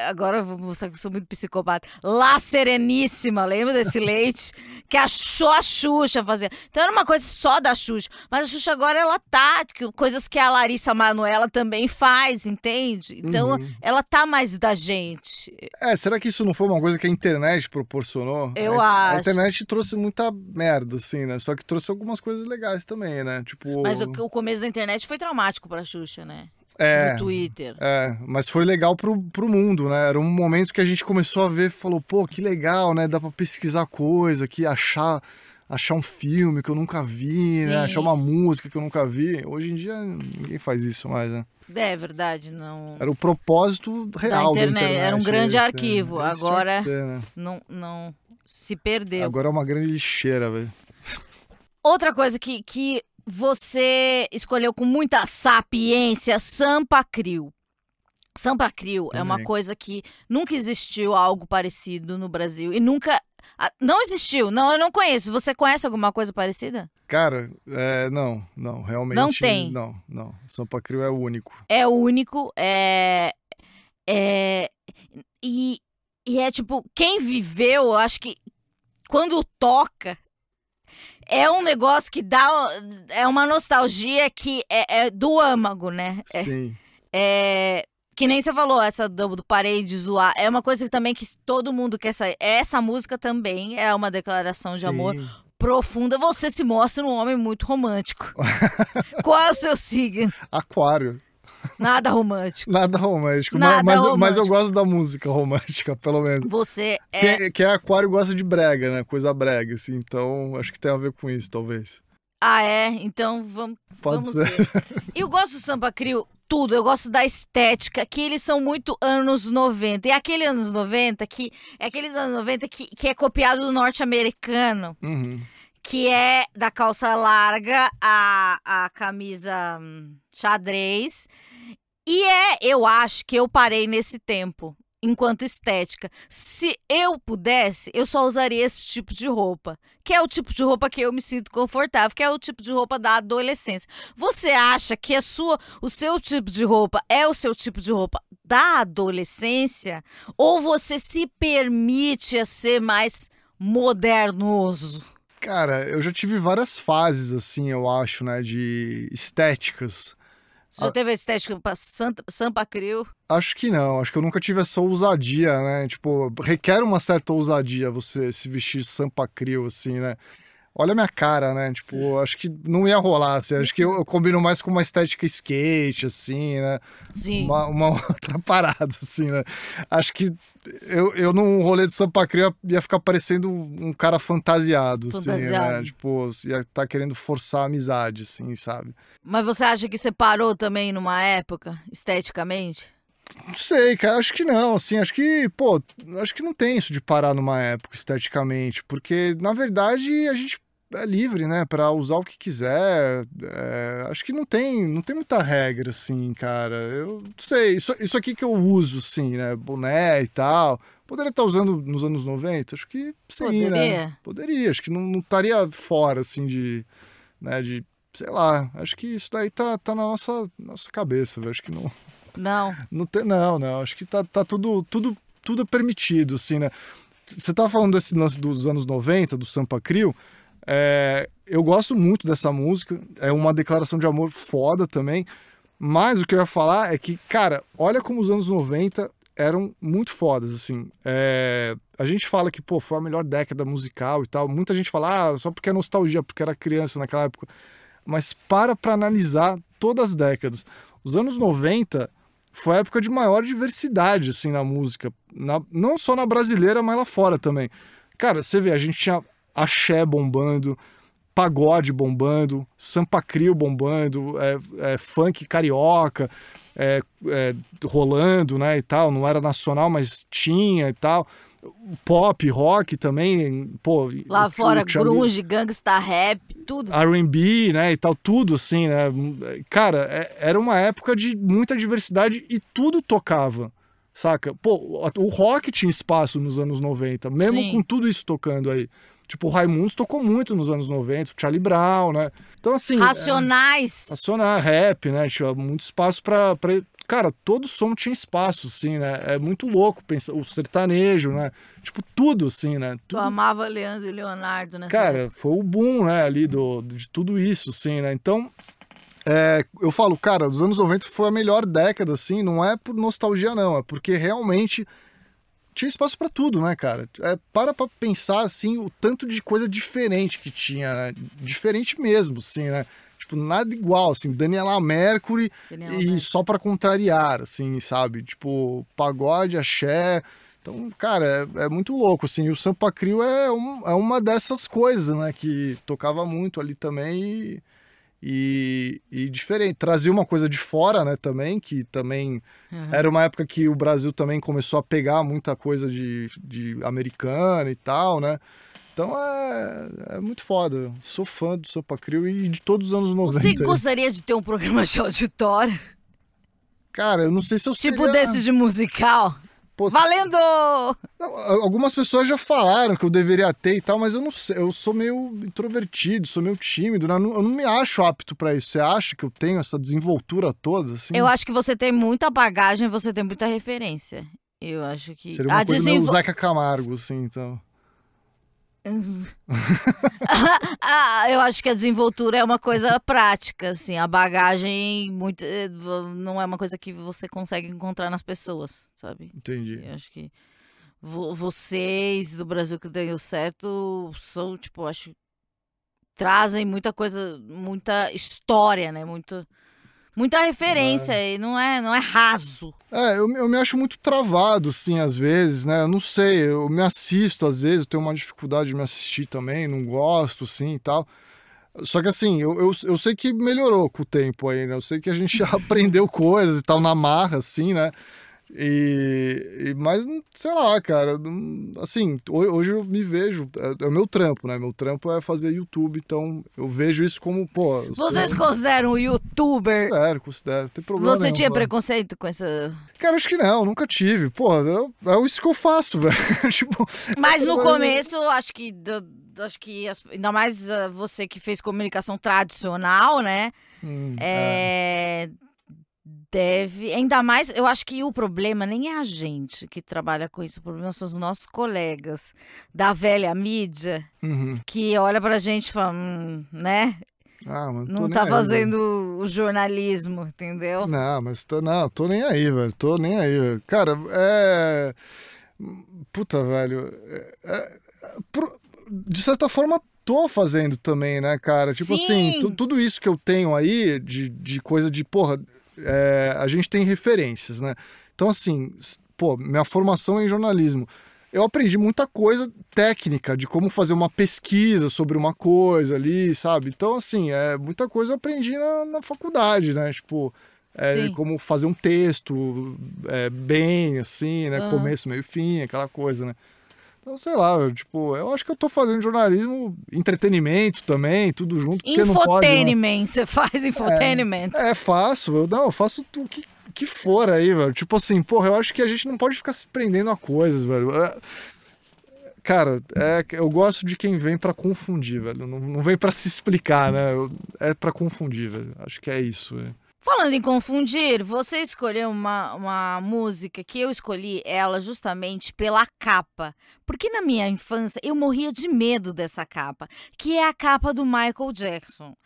A: agora eu vou mostrar que eu sou muito psicopata. La Sereníssima, lembra desse leite que achou a Xuxa fazer. Então era uma coisa só da Xuxa, mas a Xuxa agora ela tá coisas que a Larissa Manoela também faz, entende? Então
B: Uhum.
A: ela tá mais da gente.
B: É, será que isso não foi uma coisa que a internet proporcionou?
A: Eu
B: a, A
A: acho.
B: internet trouxe muita merda, assim, né? Só que trouxe algumas coisas legais também, né? Tipo.
A: Mas o, o começo da internet foi traumático pra Xuxa, né?
B: É,
A: No Twitter.
B: É, mas foi legal pro, pro mundo, né? Era um momento que a gente começou a ver, falou, pô, que legal, né? Dá pra pesquisar coisa, que achar, achar um filme que eu nunca vi, né? Achar uma música que eu nunca vi. Hoje em dia ninguém faz isso mais, né?
A: É verdade, não.
B: Era o propósito real da
A: internet,
B: internet.
A: era um grande
B: esse,
A: arquivo,
B: esse tinha
A: agora-
B: ser, né?
A: não, não se perdeu.
B: Agora é uma grande lixeira, velho.
A: Outra coisa que, que você escolheu com muita sapiência, Sampa Crio. Sampa Crio é uma coisa que nunca existiu algo parecido no Brasil e nunca não existiu. Não, eu não conheço. Você conhece alguma coisa parecida?
B: Cara, é, não, não, realmente.
A: Não tem.
B: Não, não. Sampa Crio é o único.
A: É o único. É. É. E, e é tipo, quem viveu, eu acho que quando toca, é um negócio que dá. É uma nostalgia que é, é do âmago, né? É,
B: Sim.
A: é, que nem você falou, essa do, do parei de zoar. É uma coisa que também que todo mundo quer sair. Essa música também é uma declaração de
B: Sim.
A: amor profunda. Você se mostra um homem muito romântico. Qual é o seu signo?
B: Aquário.
A: Nada romântico.
B: Nada romântico.
A: Nada
B: mas, mas, eu- mas eu
A: romântico.
B: gosto da música romântica, pelo menos.
A: Você é.
B: Quem, é, quem é aquário gosta de brega, né? Coisa brega, assim. Então, acho que tem a ver com isso, talvez.
A: Ah, é? Então vamos.
B: Pode
A: vamos
B: ser.
A: ver. Eu gosto do Sampa Crio tudo, eu gosto da estética, que eles são muito anos 90. E aquele anos 90 que é aqueles anos 90 que, que é copiado do norte-americano,
B: Uhum.
A: Que é da calça larga, a, a camisa hum, xadrez. E é, eu acho que eu parei nesse tempo. Enquanto estética. Se eu pudesse, eu só usaria esse tipo de roupa. Que é o tipo de roupa que eu me sinto confortável, que é o tipo de roupa da adolescência. Você acha que a sua, o seu tipo de roupa é o seu tipo de roupa da adolescência? Ou você se permite a ser mais modernoso?
B: Cara, eu já tive várias fases, assim, eu acho, né? De estéticas.
A: Você já teve a estética pra Santa, Sampa Crio?
B: Acho que não, acho que eu nunca tive essa ousadia, né? Tipo, requer uma certa ousadia você se vestir sampa crio, assim, né? Olha a minha cara, né? Tipo, acho que não ia rolar, assim. Acho que eu, eu combino mais com uma estética skate, assim, né?
A: Sim.
B: Uma, uma outra parada, assim, né? Acho que eu, eu num rolê de sampa crio ia ficar parecendo um cara fantasiado, assim, né?
A: Fantasiado.
B: Tipo, ia estar querendo forçar a amizade, assim, sabe?
A: Mas você acha que você parou também numa época, esteticamente?
B: Não sei, cara, acho que não, assim, acho que, pô, acho que não tem isso de parar numa época esteticamente, porque na verdade a gente é livre, né, Pra usar o que quiser. é, acho que não tem, não tem muita regra, assim, cara. Eu não sei, isso, isso aqui que eu uso, assim, né, boné e tal. Poderia estar usando nos anos 90? Acho que sim, né?
A: Poderia.
B: Poderia, acho que não, não estaria fora, assim, de, né, de, sei lá, acho que isso daí tá, tá na nossa, nossa cabeça, velho, acho que não...
A: Não.
B: Não, tem, não, não. Acho que tá, tá tudo, tudo, tudo permitido, assim, né? Você tava falando desse lance dos anos 90, do Sampa Crio. É, eu gosto muito dessa música. É uma declaração de amor foda também. Mas o que eu ia falar é que, cara, olha como os anos 90 eram muito fodas, assim. É, a gente fala que, pô, foi a melhor década musical e tal. Muita gente fala, ah, só porque é nostalgia, porque era criança naquela época. Mas para pra analisar todas as décadas. Os anos 90 foi a época de maior diversidade, assim, na música. Na- não só na brasileira, mas lá fora também. Cara, você vê, a gente tinha axé bombando, pagode bombando, sampa crio bombando, é, é, funk carioca é, é, rolando, né, e tal. Não era nacional, mas tinha e tal. Pop, rock também, pô...
A: Lá fora, grunge, gangsta rap, tudo.
B: R&B, né, e tal, tudo assim, né? Cara, é- era uma época de muita diversidade e tudo tocava, saca? Pô, o rock tinha espaço nos anos 90, mesmo
A: Sim.
B: com tudo isso tocando aí. Tipo, o Raimundos tocou muito nos anos 90, o Charlie Brown, né? Então, assim...
A: Racionais.
B: É, acionar rap, né? Tinha muito espaço pra, pra... Cara, todo som tinha espaço, assim, né? É muito louco pensar... O sertanejo, né? Tipo, tudo, assim, né?
A: Tu
B: Tudo
A: amava Leandro e Leonardo nessa
B: Cara,
A: época.
B: foi o boom, né, ali do, de tudo isso, assim, né? Então, é, eu falo, cara, os anos 90 foi a melhor década, assim, não é por nostalgia, não, é porque realmente tinha espaço pra tudo, né, cara? É, para pra pensar, assim, o tanto de coisa diferente que tinha, né? Diferente mesmo, assim, né? Tipo, nada igual, assim, Daniela Mercury
A: Daniela
B: e
A: Mercury.
B: só pra contrariar, assim, sabe? Tipo, pagode, axé. Então, cara, é, é muito louco, assim. E o Sampa Crio é, um- é uma dessas coisas, né? Que tocava muito ali também e, e, e diferente. Trazia uma coisa de fora, né? Também, que também
A: Uhum.
B: era uma época que o Brasil também começou a pegar muita coisa de, de americana e tal, né? Então é, é muito foda. Sou fã do Sampa Crio e de todos os anos 90.
A: Você gostaria de ter um programa de auditório?
B: Cara, eu não sei se eu
A: Tipo
B: seria...
A: desses de musical?
B: Pô,
A: Valendo!
B: Algumas pessoas já falaram que eu deveria ter e tal, mas eu não sei, eu sou meio introvertido, sou meio tímido, né? eu, não, eu não me acho apto para isso. Você acha que eu tenho essa desenvoltura toda, assim?
A: Eu acho que você tem muita bagagem, você tem muita referência. Eu acho que.
B: Seria uma
A: a
B: coisa meio
A: desenvol-
B: Zeca Camargo, assim, então.
A: ah, eu acho que a desenvoltura é uma coisa prática, assim. A bagagem muito, eh, não é uma coisa que você consegue encontrar nas pessoas, sabe?
B: Entendi.
A: Eu acho que vo- vocês do Brasil que deu certo são, tipo, acho trazem muita coisa, muita história, né? Muito, muita referência e não é, não é raso.
B: É, eu, eu me acho muito travado, assim, às vezes, né? Eu não sei, eu me assisto às vezes, eu tenho uma dificuldade de me assistir também, não gosto, assim e tal. Só que assim, eu, eu, eu sei que melhorou com o tempo aí, né? Eu sei que a gente já aprendeu coisas e tal na marra, assim, né? E, e- mas sei lá, cara, assim, ho- hoje eu me vejo, é, é o meu trampo, né? Meu trampo é fazer YouTube, então eu vejo isso como, pô, eu sou-
A: Vocês consideram youtuber?
B: Considero, considero, não tem problema
A: Você
B: nenhum,
A: tinha
B: vai.
A: preconceito com essa.
B: Cara, acho que não, nunca tive. Pô, eu- é isso que eu faço, velho. tipo,
A: Mas no começo, acho que. acho que ainda mais ah, você que fez comunicação tradicional, né?
B: hum,
A: É, Deve. Ainda mais, eu acho que o problema nem é a gente que trabalha com isso, o problema são os nossos colegas da velha mídia
B: uhum.
A: que olha pra gente e fala, hum, né?
B: Ah,
A: Não tá
B: aí,
A: fazendo o jornalismo, entendeu?
B: Não, mas tô, não, tô nem aí, velho. Tô nem aí, velho. Cara, é. Puta, velho. é- é- pro- De certa forma, tô fazendo também, né, cara? Tipo assim,
A: Sim.
B: tu- tudo isso que eu tenho aí de, de coisa de, porra, é, a gente tem referências, né? Então, assim, pô, minha formação é em jornalismo. Eu aprendi muita coisa técnica de como fazer uma pesquisa sobre uma coisa ali, sabe? Então, assim, é, muita coisa eu aprendi na, na faculdade, né? Tipo, é, como fazer um texto é, bem, assim, né?
A: Aham.
B: Começo, meio fim, aquela coisa, né? Então, sei lá, eu, tipo, eu acho que eu tô fazendo jornalismo, entretenimento também, tudo junto, né?
A: Infotainment, você faz infotainment.
B: É fácil, eu, não, eu faço o que, que for aí, velho. Tipo assim, porra, eu acho que a gente não pode ficar se prendendo a coisas, velho. É- Cara, é, eu gosto de quem vem pra confundir, velho. Não, não vem pra se explicar, né? Eu- É pra confundir, velho. Acho que é isso, velho.
A: Falando em confundir, você escolheu uma, uma música que eu escolhi ela justamente pela capa. Porque na minha infância eu morria de medo dessa capa, que é a capa do Michael Jackson.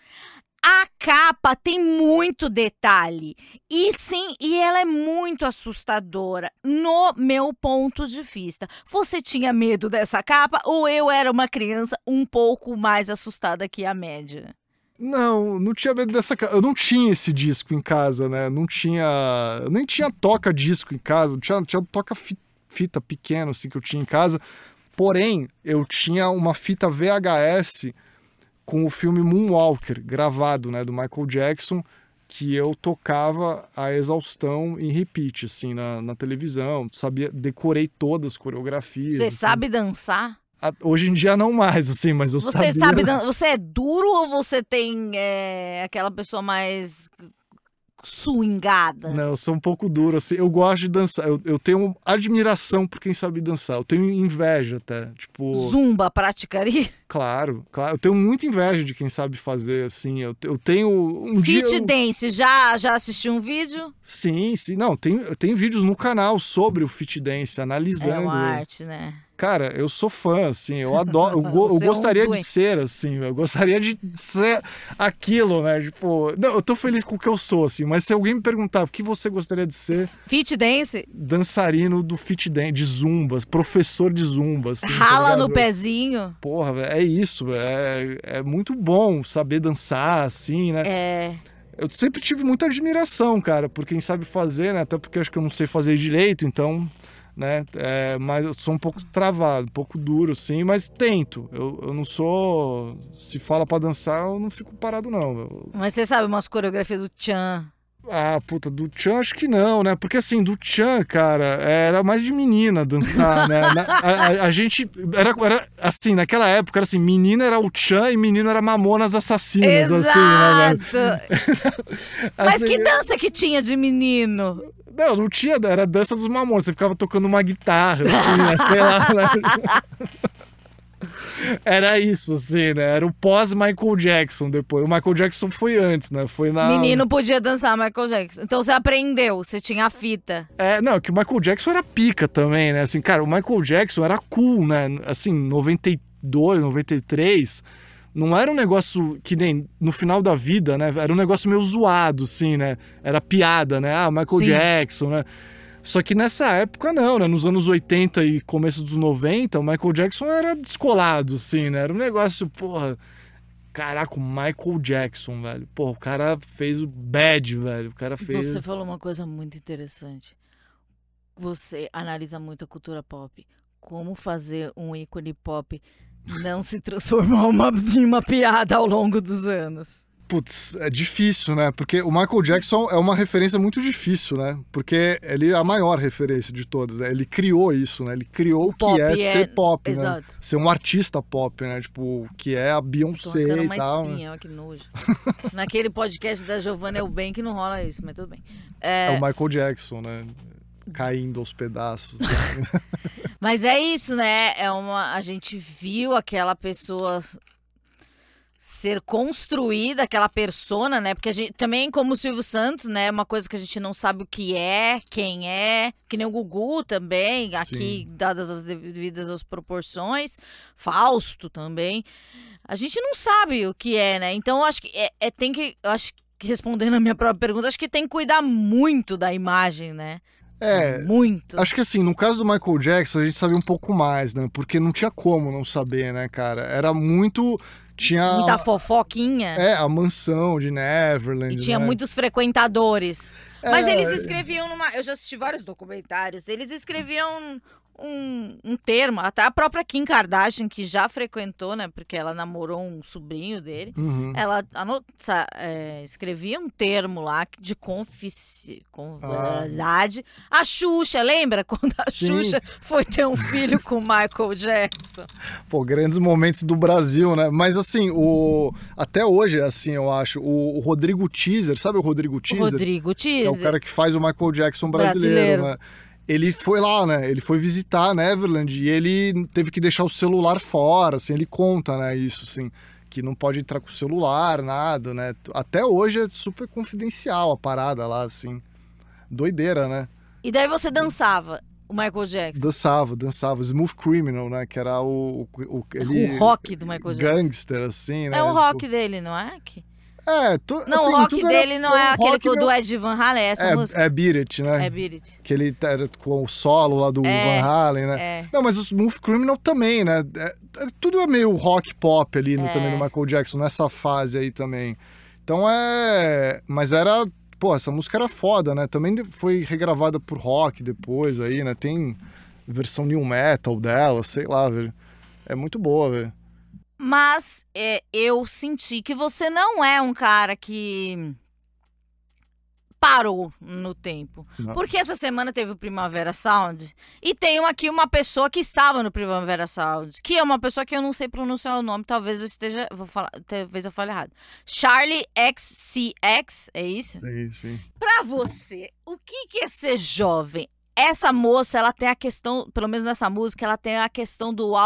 A: A capa tem muito detalhe e sim, e ela é muito assustadora no meu ponto de vista. Você tinha medo dessa capa ou eu era uma criança um pouco mais assustada que a média?
B: Não, não tinha medo dessa. Eu não tinha esse disco em casa, né? Não tinha. Eu nem tinha toca-disco em casa. Tinha, tinha toca-fita pequeno, assim, que eu tinha em casa. Porém, eu tinha uma fita VHS com o filme Moonwalker, gravado, né? Do Michael Jackson, que eu tocava a exaustão em repeat, assim, na, na televisão. Sabia, decorei todas as coreografias.
A: Você
B: assim.
A: sabe dançar?
B: Hoje em dia não mais, assim, mas eu
A: Você
B: sabia.
A: sabe, você é duro ou você tem é, aquela pessoa mais swingada?
B: Não, eu sou um pouco duro, assim. Eu gosto de dançar. Eu, eu tenho admiração por quem sabe dançar. Eu tenho inveja até. Tipo,
A: Zumba praticaria?
B: claro, claro. Eu tenho muita inveja de quem sabe fazer, assim. Eu, eu tenho. Um dia.
A: Fit
B: eu-
A: dance, já, já assistiu um vídeo?
B: Sim, sim. Não, tem, tem vídeos no canal sobre o fit dance,
A: É
B: analisando.
A: uma arte, né?
B: Cara, eu sou fã, assim, eu adoro, eu, go- eu
A: é um
B: gostaria de ser, assim, eu gostaria de ser aquilo, né? Tipo, não, eu tô feliz com o que eu sou, assim, mas se alguém me perguntar o que você gostaria de ser,
A: Fit dance,
B: dançarino do fit dance, de zumba, professor de zumba, assim. tá
A: rala
B: ligado?
A: no pezinho.
B: Porra, é isso, é, é muito bom saber dançar, assim, né?
A: É.
B: Eu sempre tive muita admiração, cara, por quem sabe fazer, né? Até porque acho que eu não sei fazer direito, então, né? É, mas eu sou um pouco travado, um pouco duro, sim, mas tento. Eu, eu não sou. Se fala pra dançar, eu não fico parado, não. Eu-
A: Mas você sabe umas coreografias do Chan.
B: Ah, puta, do Chan acho que não, né? Porque assim, do Chan, cara, era mais de menina dançar, né? Na- a, a- a gente. Era, era assim, naquela época, era assim, menina era o Chan e menino era Mamonas Assassinas, assim, né, velho?
A: Exato! Mas
B: Assim,
A: que dança que tinha de menino?
B: Não, não tinha, era dança dos mamonas. Você ficava tocando uma guitarra, assim, né? sei lá, né? Era isso, assim, né? Era o pós-Michael Jackson depois. O Michael Jackson foi antes, né? Foi na.
A: Menino podia dançar Michael Jackson. Então você aprendeu, você tinha a fita.
B: É, não, que o Michael Jackson era pica também, né? Assim, cara, o Michael Jackson era cool, né? Assim, 92, 93 não era um negócio que nem no final da vida, né? Era um negócio meio zoado, assim, né? Era piada, né? Ah, Michael Sim. Jackson, né? Só que nessa época não, né? Nos anos 80 e começo dos 90, o Michael Jackson era descolado, assim, né? Era um negócio, porra. Caraca, o Michael Jackson, velho. Porra, o cara fez o bad, velho. O cara fez.
A: Você falou uma coisa muito interessante. Você analisa muito a cultura pop. Como fazer um ícone pop não se transformar uma, em uma piada ao longo dos anos?
B: Putz, é difícil, né? Porque o Michael Jackson é uma referência muito difícil, né? Porque ele é a maior referência de todas, né? Ele criou isso, né? Ele criou o que é, é, ser pop, né? Exato. né? Ser um artista pop, né? Tipo, que é a Beyoncé
A: Tô
B: e tal.
A: Né? Espinha, né? que nojo. Naquele podcast da Giovanna Elben não rola isso, mas tudo bem.
B: É... é o Michael Jackson, né? Caindo aos pedaços.
A: mas é isso, né? É uma... A gente viu aquela pessoa ser construída aquela persona, né? Porque a gente também, como o Silvio Santos, né? Uma coisa que a gente não sabe o que é, quem é, que nem o Gugu também, aqui, Sim. dadas as devidas as proporções, Fausto também. A gente não sabe o que é, né? Então, acho que é, é tem que. Acho que respondendo a minha própria pergunta, acho que tem que cuidar muito da imagem, né?
B: É,
A: muito.
B: Acho que assim, no caso do Michael Jackson, a gente sabia um pouco mais, né? Porque não tinha como não saber, né, cara? Era muito tinha.
A: Muita fofoquinha.
B: É, a mansão de Neverland.
A: E tinha
B: né?
A: muitos frequentadores. É... Mas eles escreviam numa. Eu já assisti vários documentários. Eles escreviam um, um termo, até a própria Kim Kardashian, que já frequentou, né? Porque ela namorou um sobrinho dele.
B: Uhum.
A: Ela anota, é, escrevia um termo lá de confici, verdade. Ah. A Xuxa, lembra quando a Sim. Xuxa foi ter um filho com Michael Jackson?
B: Pô, grandes momentos do Brasil, né? Mas assim, o até hoje, assim, eu acho, o, o Rodrigo Teaser, sabe o Rodrigo Teaser?
A: Rodrigo Teaser.
B: É o cara que faz o Michael Jackson brasileiro, brasileiro. né? Ele foi lá, né? Ele foi visitar Neverland e ele teve que deixar o celular fora, assim, ele conta, né, isso, assim, que não pode entrar com o celular, nada, né? Até hoje é super confidencial a parada lá, assim. Doideira, né?
A: E daí você dançava o Michael Jackson?
B: Dançava, dançava. Smooth Criminal, né? Que era o... O,
A: ele, o rock do Michael Jackson.
B: Gangster, assim, né?
A: É o rock dele, não é? Que...
B: É, tu,
A: não,
B: assim,
A: o rock dele não é aquele que, do Ed Van Halen, é essa
B: é,
A: música.
B: É Beat It, né?
A: É Beat It.
B: Que ele era com o solo lá do é, Van Halen, né?
A: É.
B: Não, mas o Smooth Criminal também, né? É, é tudo é meio rock pop ali no, também no Michael Jackson, nessa fase aí também. Então é. Mas era. Pô, essa música era foda, né? Também foi regravada por rock depois aí, né? Tem versão new metal dela, sei lá, velho. É muito boa, velho.
A: Mas é, eu senti que você não é um cara que parou no tempo. Não. Porque essa semana teve o Primavera Sound e tenho aqui uma pessoa que estava no Primavera Sound, que é uma pessoa que eu não sei pronunciar o nome, talvez eu esteja, vou falar, talvez eu fale errado. Charlie XCX, é isso?
B: Sim, sim.
A: Para você, o que que é ser jovem? Essa moça, ela tem a questão, pelo menos nessa música, ela tem a questão do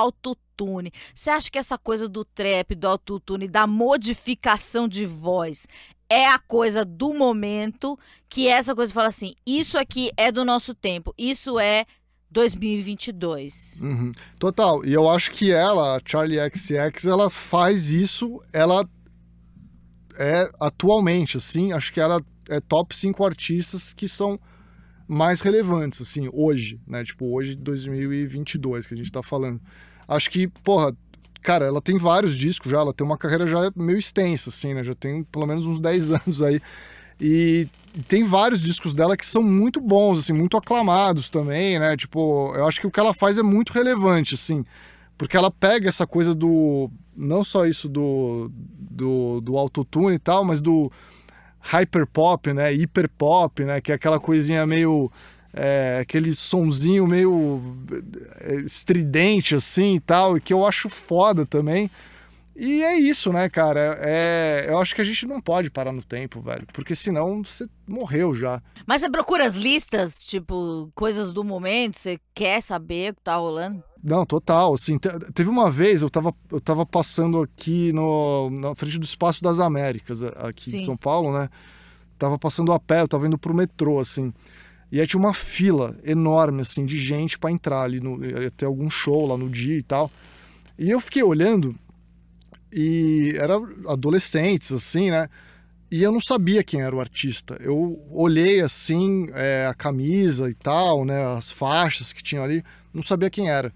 A: autotune. Você acha que essa coisa do trap, do autotune, da modificação de voz é a coisa do momento, que essa coisa fala assim, isso aqui é do nosso tempo, isso é 2022.
B: Uhum. Total. E eu acho que ela, a Charlie XX, ela faz isso, ela é atualmente, assim, acho que ela é top 5 artistas que são mais relevantes, assim, hoje, né? Tipo, hoje, 2022, que a gente tá falando. Acho que, porra, cara, ela tem vários discos já, ela tem uma carreira já meio extensa, assim, né? Já tem pelo menos uns 10 anos aí. E tem vários discos dela que são muito bons, assim, muito aclamados também, né? Tipo, eu acho que o que ela faz é muito relevante, assim, porque ela pega essa coisa do. Não só isso do, do, do autotune e tal, mas do hyperpop, né? Hiperpop, né? Que é aquela coisinha meio. É, aquele sonzinho meio é, estridente assim e tal, e que eu acho foda também. E é isso, né, cara? É, eu acho que a gente não pode parar no tempo, velho. Porque senão você morreu já.
A: Mas você procura as listas, tipo, coisas do momento? Você quer saber o que tá rolando?
B: Não, total. Assim, teve uma vez, eu tava, eu tava passando aqui no, na frente do Espaço das Américas, aqui Sim. em São Paulo, né? Tava passando a pé, eu tava indo pro metrô, assim. E aí tinha uma fila enorme, assim, de gente para entrar ali, no, ter algum show lá no dia e tal. E eu fiquei olhando e era adolescentes, assim, né? E eu não sabia quem era o artista. Eu olhei assim é, a camisa e tal, né? As faixas que tinham ali, não sabia quem era.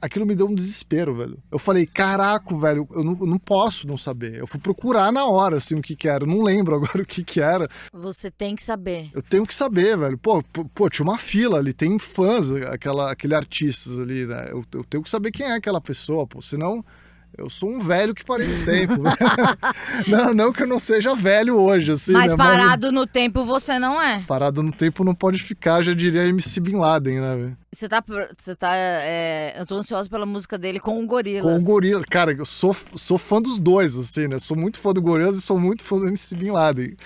B: Aquilo me deu um desespero, velho. Eu falei, caraca, velho, eu não, eu não posso não saber. Eu fui procurar na hora, assim, o que que era. Eu não lembro agora o que que era.
A: Você tem que saber.
B: Eu tenho que saber, velho. Pô, pô, tinha uma fila ali, tem fãs, aquela, aquele artistas ali, né? Eu, eu tenho que saber quem é aquela pessoa, pô. Senão eu sou um velho que parei no tempo. não, não que eu não seja velho hoje, assim.
A: Mas né? parado Mas... no tempo você não é.
B: Parado no tempo não pode ficar, já diria MC Bin Laden, né?
A: Você tá. Você tá é... Eu tô ansioso pela música dele com o Gorilas.
B: Com o Gorilas. Cara, eu sou, sou fã dos dois, assim, né? Sou muito fã do Gorilas e sou muito fã do MC Bin Laden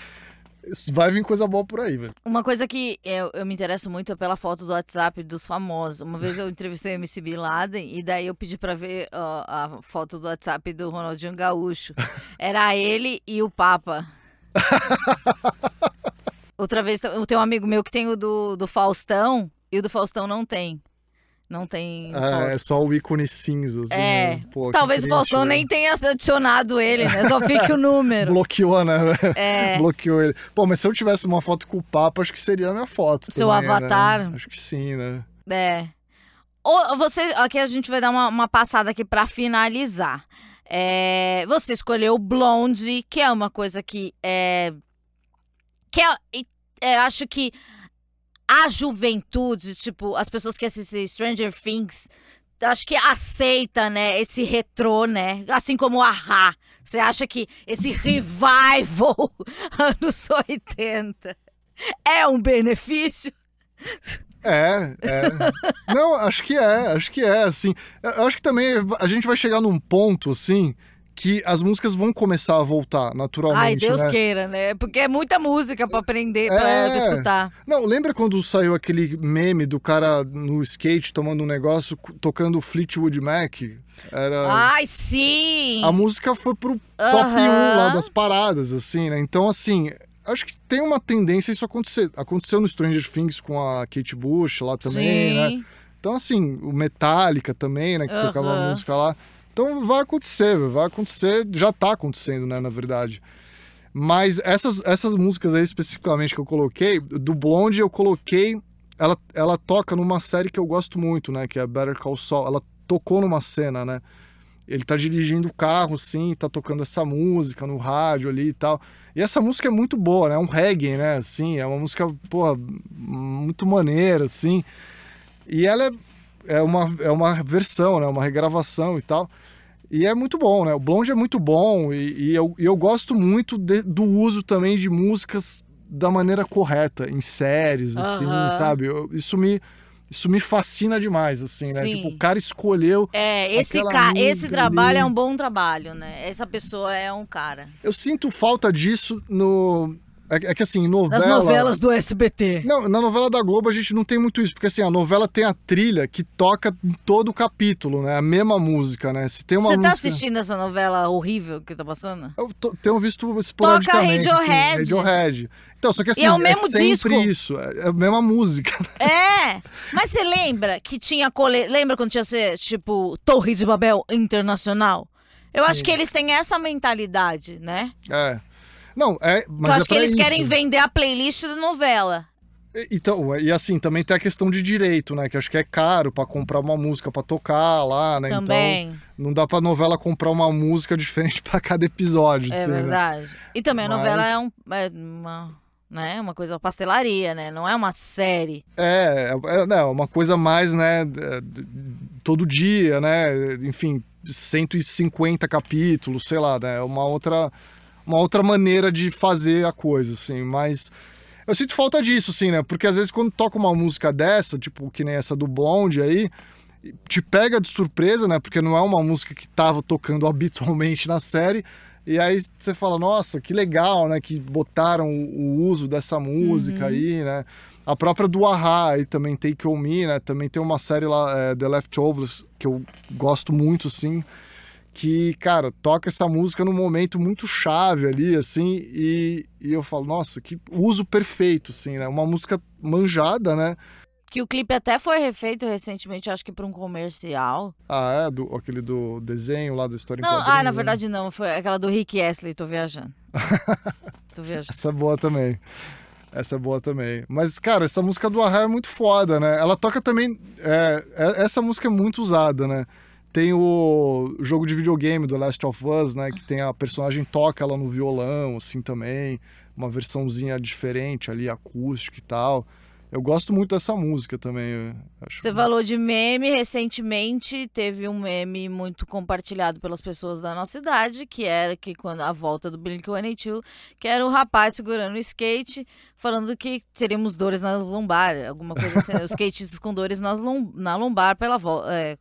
B: vai vir coisa boa por aí, velho.
A: Uma coisa que eu, eu, me interesso muito é pela foto do WhatsApp dos famosos. Uma vez eu entrevistei o MC Bin Laden e daí eu pedi pra ver ó, a foto do WhatsApp do Ronaldinho Gaúcho. Era ele e o Papa. Outra vez, eu tenho um amigo meu que tem o do, do Faustão e o do Faustão não tem. Não tem.
B: É, é só o ícone cinza. Assim,
A: é. Né? Pô, Talvez o Faustão nem tenha adicionado ele, né? Só fique o número.
B: Bloqueou, né? É. Bloqueou ele. Pô, mas se eu tivesse uma foto com o Papa, acho que seria a minha foto.
A: Seu
B: também,
A: né? avatar.
B: Né? Acho que sim, né?
A: É. Ou você. Aqui a gente vai dar uma, uma passada aqui para finalizar. É, você escolheu o Blonde, que é uma coisa que é. Que é, é acho que a juventude, tipo, as pessoas que assistem Stranger Things, acho que aceita, né, esse retrô, né? Assim como a Ra. Você acha que esse revival anos 80 é um benefício?
B: É, é. Não, acho que é, acho que é, assim. Eu acho que também a gente vai chegar num ponto, assim, que as músicas vão começar a voltar naturalmente.
A: Ai, Deus
B: né?
A: queira, né? Porque é muita música para aprender, é... pra escutar.
B: Não, lembra quando saiu aquele meme do cara no skate tomando um negócio, tocando Fleetwood Mac?
A: Era... Ai, sim!
B: A música foi pro -huh. top 1 lá das paradas, assim, né? Então, assim, acho que tem uma tendência isso acontecer. Aconteceu no Stranger Things com a Kate Bush lá também, sim. né? Então, assim, o Metallica também, né? Que tocava a música lá. Então vai acontecer, vai acontecer, já tá acontecendo, né, na verdade. Mas essas, essas músicas aí especificamente que eu coloquei, do Blonde eu coloquei, ela, ela toca numa série que eu gosto muito, né, que é Better Call Saul. Ela tocou numa cena, né? Ele tá dirigindo o carro, sim, tá tocando essa música no rádio ali e tal. E essa música é muito boa, né? É um reggae, né? Assim, é uma música, porra, muito maneira, assim. E ela é, é, uma, é uma versão, né? Uma regravação e tal. E é muito bom, né? O Blonde é muito bom e, e eu, eu gosto muito de, do uso também de músicas da maneira correta, em séries, assim, sabe? Eu, isso me isso me fascina demais, assim, né? Sim. Tipo, o cara escolheu.
A: É, esse, ca... esse trabalho ali. é um bom trabalho, né? Essa pessoa é um cara.
B: Eu sinto falta disso no, é, é, que assim, novela.
A: Nas novelas do SBT.
B: Não, na novela da Globo a gente não tem muito isso, porque assim, a novela tem a trilha que toca em todo o capítulo, né? A mesma música, né? Se tem uma
A: Você tá
B: música...
A: assistindo essa novela horrível que tá passando?
B: Eu tô, tenho visto esporadicamente.
A: Toca Radiohead. Assim,
B: Radiohead. Então, só que assim, e é, o mesmo é sempre disco. isso, é a mesma música.
A: É, mas você lembra que tinha cole... Lembra quando tinha ser, tipo, Torre de Babel Internacional? Eu Sim. acho que eles têm essa mentalidade, né?
B: É. Não, é. Mas
A: eu acho
B: é
A: que eles
B: isso.
A: querem vender a playlist da novela.
B: Então, e assim, também tem a questão de direito, né? Que acho que é caro para comprar uma música para tocar lá, né?
A: Também.
B: Então, não dá pra novela comprar uma música diferente para cada episódio.
A: É
B: assim, né?
A: verdade.
B: Né?
A: E também Mas... a novela é, um, é uma, né? uma coisa, uma pastelaria, né? Não é uma série.
B: É, é, é uma coisa mais, né? Todo dia, né? Enfim, 150 capítulos, sei lá, né? É uma outra uma outra maneira de fazer a coisa, assim, mas eu sinto falta disso, assim, né? Porque às vezes quando toca uma música dessa, tipo, que nem essa do Blonde aí, te pega de surpresa, né? Porque não é uma música que tava tocando habitualmente na série. E aí você fala, nossa, que legal, né? Que botaram o uso dessa música
A: Uhum.
B: aí, né? A própria do Ahá aí também, Take On Me, né? Também tem uma série lá, é, The Leftovers, que eu gosto muito, assim. Que, cara, toca essa música num momento muito chave ali, assim. E, e eu falo, nossa, que uso perfeito, assim, né? Uma música manjada, né?
A: Que o clipe até foi refeito recentemente, acho que pra um comercial.
B: Ah, é? Do, aquele do desenho lá da história em
A: Não,
B: quadrinhos,
A: ah, na
B: né?
A: verdade não, foi aquela do Rick Astley, tô viajando. tô viajando.
B: Essa é boa também. Essa é boa também. Mas, cara, essa música do Ahá é muito foda, né? Ela toca também. é, é- essa música é muito usada, né? Tem o jogo de videogame do Last of Us, né? Que tem a personagem toca ela no violão, assim também. Uma versãozinha diferente ali, acústica e tal. Eu gosto muito dessa música também.
A: Você falou de meme, recentemente teve um meme muito compartilhado pelas pessoas da nossa idade, que era que quando a volta do Blink-182, que era o rapaz segurando o skate, falando que teríamos dores na lombar, alguma coisa assim, os skatistas com dores nas lom- na lombar pela volta, é,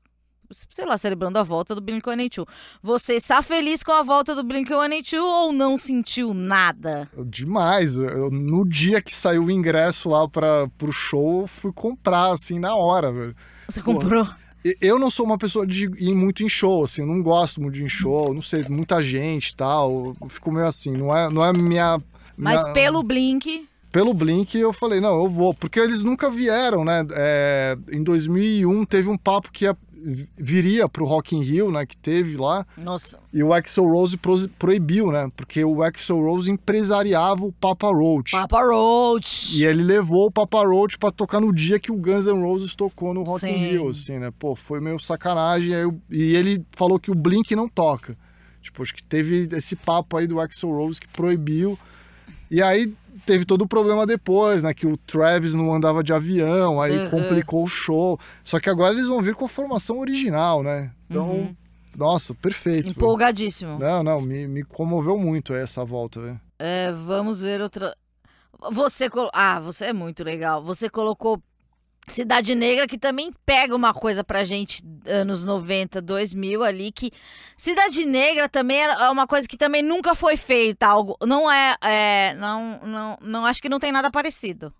A: sei lá, celebrando a volta do Blink-182. Você está feliz com a volta do Blink-182 ou não sentiu nada?
B: Demais. Eu- no dia que saiu o ingresso lá para pro show, eu fui comprar, assim, na hora, velho.
A: Você
B: Pô,
A: comprou?
B: E- Eu não sou uma pessoa de ir muito em show, assim, eu não gosto muito de ir em show, não sei, muita gente e tal. Eu fico meio assim, não é, não é minha.
A: Mas
B: minha-
A: pelo Blink,
B: Pelo Blink eu falei, não, eu vou, porque eles nunca vieram, né? É, em 2001 teve um papo que ia- viria pro Rock in Rio, né? Que teve lá,
A: nossa,
B: e o Axl Rose pro- proibiu, né? Porque o Axl Rose empresariava o Papa Roach.
A: Papa Roach.
B: E ele levou o Papa Roach pra tocar no dia que o Guns N' Roses tocou no Rock in
A: Sim.
B: Rio, assim, né? Pô, foi meio sacanagem. aí eu- e ele falou que o Blink não toca. Tipo, acho que teve esse papo aí do Axl Rose que proibiu. E aí teve todo o problema depois, né? Que o Travis não andava de avião, aí
A: Uhum.
B: complicou o show. Só que agora eles vão vir com a formação original, né? Então,
A: Uhum.
B: nossa, perfeito.
A: Empolgadíssimo.
B: Não, não, me, me comoveu muito essa volta, velho.
A: É, vamos ver outra. Você colo... Ah, você é muito legal. Você colocou Cidade Negra, que também pega uma coisa pra gente, anos 90, 2000 ali, que Cidade Negra também é uma coisa que também nunca foi feita. Algo. Não é. é, não, não, não acho que não tem nada parecido.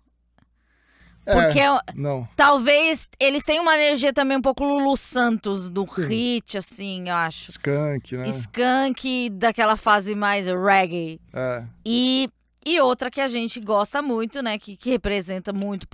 A: Porque
B: É, não.
A: talvez eles tenham uma energia também um pouco Lulu Santos do
B: Sim.
A: hit, assim, eu acho.
B: Skunk, né?
A: Skunk daquela fase mais reggae.
B: É.
A: E, e outra que a gente gosta muito, né? Que, que representa muito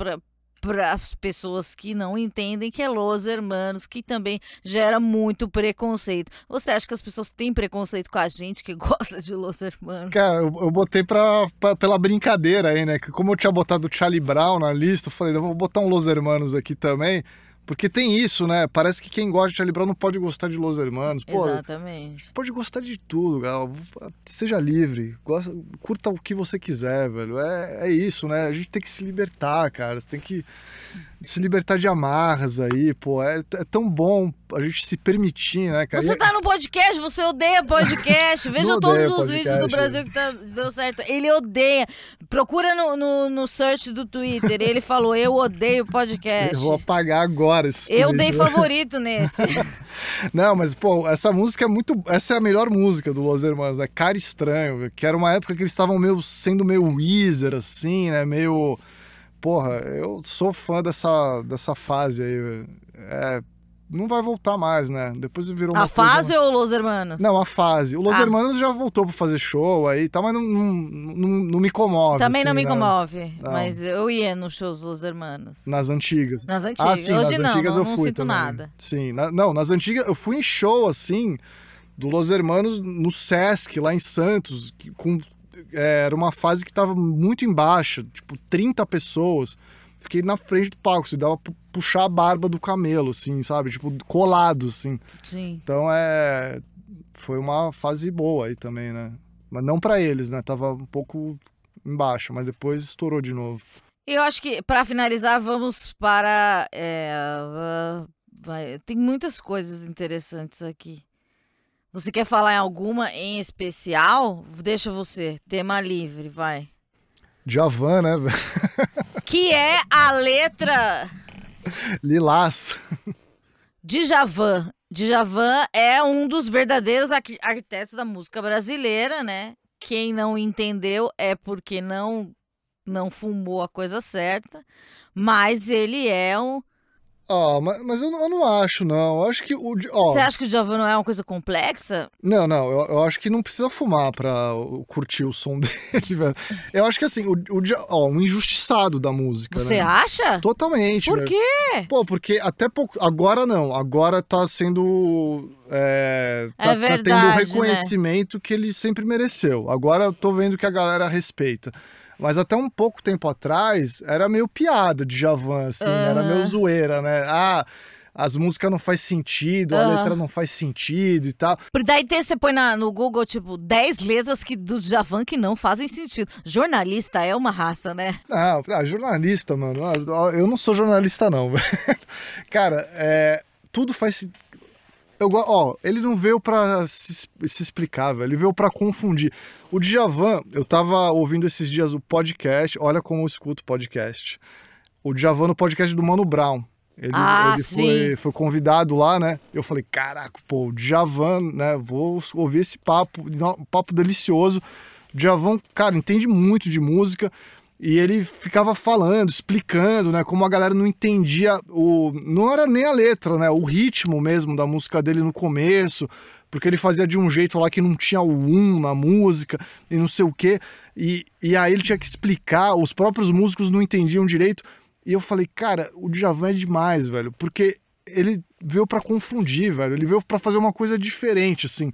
A: para as pessoas que não entendem, que é Los Hermanos, que também gera muito preconceito. Você acha que as pessoas têm preconceito com a gente que gosta de Los Hermanos?
B: Cara, eu, eu botei pra, pra- pela brincadeira aí, né? Que como eu tinha botado o Charlie Brown na lista, eu falei, eu vou botar um Los Hermanos aqui também. Porque tem isso, né? Parece que quem gosta de Charlie Brown não pode gostar de Los Hermanos. Pô,
A: Exatamente.
B: pode gostar de tudo, galera. Seja livre. Gosta, curta o que você quiser, velho. É, é isso, né? A gente tem que se libertar, cara. Você tem que se libertar de amarras aí, pô. É, é tão bom a gente se permitir, né, cara?
A: Você tá no podcast, você odeia podcast. Veja todos os vídeos do
B: podcast.
A: Brasil que tá, deu certo. Ele odeia. Procura no, no, no search do Twitter. Ele falou: Eu odeio podcast.
B: Eu vou apagar agora
A: Eu dei
B: né?
A: favorito nesse.
B: Não, mas, pô, essa música é muito. Essa é a melhor música do Los Hermanos, é Cara Estranho, que era uma época que eles estavam meio sendo meio Weezer, assim, né? Meio. Porra, eu sou fã dessa, dessa fase aí. velho. É, não vai voltar mais, né? Depois virou uma
A: A fase
B: coisa...
A: ou Los Hermanos?
B: Não, a fase. O Los
A: Ah.
B: Hermanos já voltou pra fazer show aí e tal, mas não, não, não, não me comove.
A: Também não
B: assim,
A: me
B: né?
A: comove.
B: Não.
A: Mas eu ia nos shows dos Hermanos.
B: Nas antigas.
A: Nas antigas.
B: Ah, sim,
A: Hoje
B: nas
A: não,
B: antigas
A: não,
B: eu
A: não
B: fui
A: sinto
B: também.
A: nada.
B: Sim, na- não, nas antigas eu fui em show assim do Los Hermanos no Sesc lá em Santos, que com é, era uma fase que tava muito embaixo, tipo 30 pessoas. Fiquei na frente do palco, se dava puxar a barba do camelo, assim, sabe? Tipo, colado, assim.
A: Sim.
B: Então é. Foi uma fase boa aí também, né? Mas não pra eles, né? Tava um pouco embaixo, mas depois estourou de novo.
A: E eu acho que, pra finalizar, vamos para. é, vai- tem muitas coisas interessantes aqui. Você quer falar em alguma em especial? Deixa você. Tema livre, vai.
B: Javan, né?
A: Que é a letra.
B: Lilás.
A: Djavan. Djavan é um dos verdadeiros arqu- arquitetos da música brasileira, né? Quem não entendeu é porque não não fumou a coisa certa, mas ele é um.
B: Ó, mas, mas eu, não- eu não acho, não. Eu acho que o. Ó,
A: Você acha que o Djavan não é uma coisa complexa?
B: Não, não, eu, eu acho que não precisa fumar pra curtir o som dele, velho. Eu acho que assim, o, o ó, um injustiçado da música,
A: Você
B: né?
A: acha?
B: Totalmente.
A: Por
B: velho.
A: quê?
B: Pô, porque até pouco. Agora não. Agora tá sendo. É,
A: É
B: tá, tá
A: verdade,
B: tendo o
A: né?
B: reconhecimento que ele sempre mereceu. Agora eu tô vendo que a galera respeita. Mas até um pouco tempo atrás era meio piada de Javan, assim, né? era meio
A: Aham.
B: zoeira, né? Ah, as músicas não faz sentido, a
A: Aham.
B: letra não faz sentido e tal.
A: Por daí tem- você põe na- no Google, tipo, 10 letras que, do Djavan que não fazem sentido. Jornalista é uma raça, né?
B: Não, ah, jornalista, mano. ah, Eu não sou jornalista, não. Cara, é, tudo faz. Eu, ó, ele não veio pra se, se explicar, velho. Ele veio pra confundir. O Djavan, eu tava ouvindo esses dias o podcast. Olha como eu escuto podcast. O Djavan no podcast do Mano Brown. Ele,
A: Ah,
B: ele foi, foi convidado lá, né? Eu falei, caraca, pô, o Djavan, né? Vou ouvir esse papo, um papo delicioso. O Djavan, cara, entende muito de música. E ele ficava falando, explicando, né? Como a galera não entendia o. Não era nem a letra, né? O ritmo mesmo da música dele no começo. Porque ele fazia de um jeito lá que não tinha o um na música e não sei o quê. E, e aí ele tinha que explicar, os próprios músicos não entendiam direito. E eu falei, cara, o Djavan é demais, velho. Porque ele veio pra confundir, velho. Ele veio pra fazer uma coisa diferente, assim.